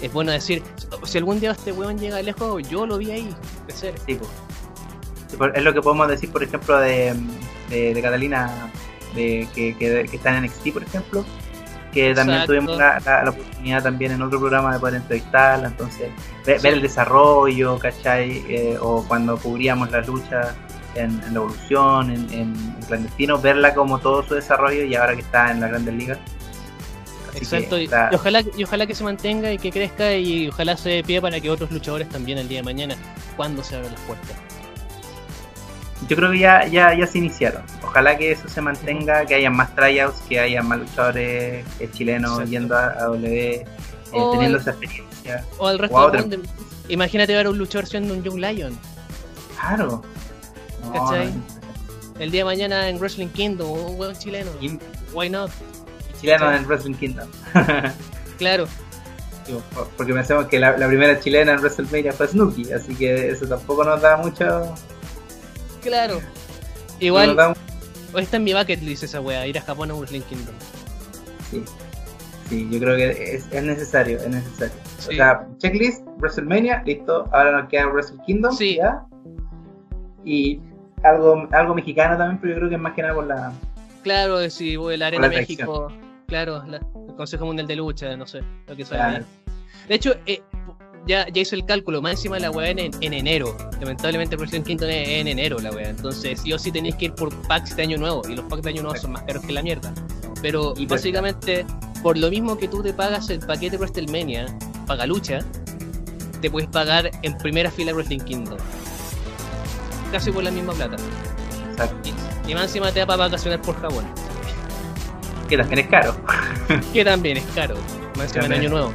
es bueno decir, si algún día este weón llega lejos, yo lo vi ahí. Sí, pues. Por- Es lo que podemos decir, por ejemplo, de, de, de Catalina, de, que, que, que está en NXT, por ejemplo, que también Exacto. tuvimos la, la- la oportunidad también en otro programa de poder entrevistarla, entonces ve- ver, el desarrollo, ¿cachai? Eh, o cuando cubríamos las luchas en, en la evolución, en, en, en clandestino, verla como todo su desarrollo y ahora que está en la Grandes Ligas. Que Exacto, y ojalá, y ojalá que se mantenga y que crezca y ojalá se dé pie para que otros luchadores también el día de mañana, cuando se abran las puertas. Yo creo que ya, ya, ya se iniciaron. Ojalá que eso se mantenga, que haya más tryouts, que haya más luchadores chilenos Exacto. yendo a, a W, eh, teniendo el- esa experiencia. O al resto O del mundo. Imagínate ver a un luchador siendo un Young Lion. Claro. No, ¿Cachai? no, El día de mañana en Wrestling Kingdom, un weón chileno. Why not? chileno en Wrestling Kingdom. Claro. Porque pensamos que la, la primera chilena en WrestleMania fue Snooki, así que eso tampoco nos da mucho. Claro. Igual, está en mi bucket list esa wea, ir a Japón a Wrestling Kingdom. sí. Sí, yo creo que es, es necesario, es necesario. Sí. O sea, checklist, WrestleMania, listo. Ahora nos queda Wrestle Kingdom. Sí. ¿ya? Y algo, algo mexicano también, pero yo creo que es más que nada por la. Claro, si voy a la Arena la México, claro, la- el Consejo Mundial de Lucha, no sé, lo que sea. Claro. De hecho, eh, ya, ya hizo el cálculo, más encima la weá en, en enero. Lamentablemente Wrestling Kingdom es en enero la weá. Entonces, sí o sí tenéis que ir por packs de año nuevo. Y los packs de año nuevo son más caros que la mierda. Pero Y pues- básicamente, por lo mismo que tú te pagas el paquete WrestleMania, paga lucha, te puedes pagar en primera fila Wrestling Kingdom. Casi por la misma plata. Exacto. Y, y más encima te da para vacacionar por Japón. Que también es caro. Que también es caro. Más encima en año nuevo.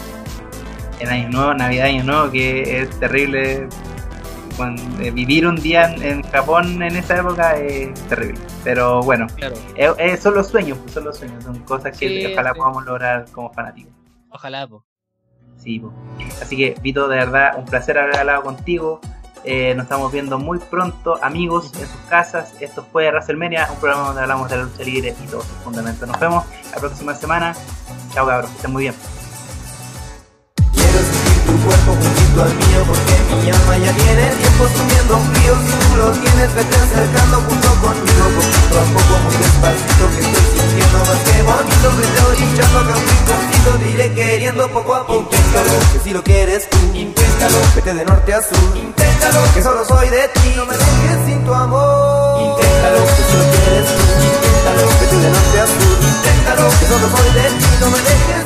En Año Nuevo, Navidad, Año Nuevo, que es terrible. Cuando, eh, vivir un día en, Japón en esa época es terrible. Pero bueno, Claro. eh, eh, son los sueños, pues, son los sueños. Son cosas que Sí, ojalá sí. podamos lograr como fanáticos. Ojalá, po. Sí, po. Así que, Vito, de verdad, un placer haber hablado contigo. Eh, nos estamos viendo muy pronto, amigos, en sus casas. Esto fue WrestleMania, un programa donde hablamos de la lucha libre y todos sus fundamentos. Nos vemos la próxima semana. Chao, cabros, que estén muy bien. Tu cuerpo juntito al mío porque mi alma ya tiene tiempo subiendo frío Si tú lo tienes, vete acercando junto conmigo Poquito a poco, muy despacito que estoy sintiendo más que bonito Vete orillando acá un rinconcito, te iré queriendo poco a poco. Inténtalo, que si lo quieres tú Inténtalo, vete de norte a sur. Inténtalo, que solo soy de ti No me dejes sin tu amor. Inténtalo, que si lo quieres tú Inténtalo, vete de norte a sur. Inténtalo, que solo soy de ti No me dejes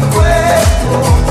tu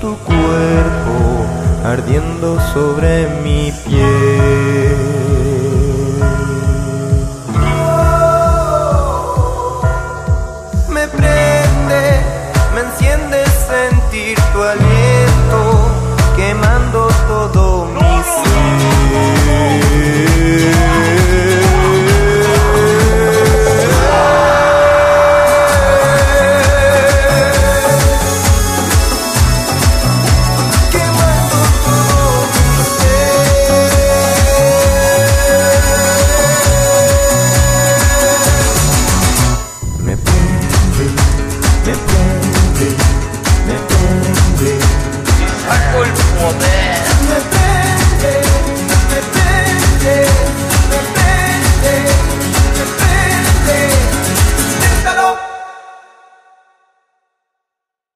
sentir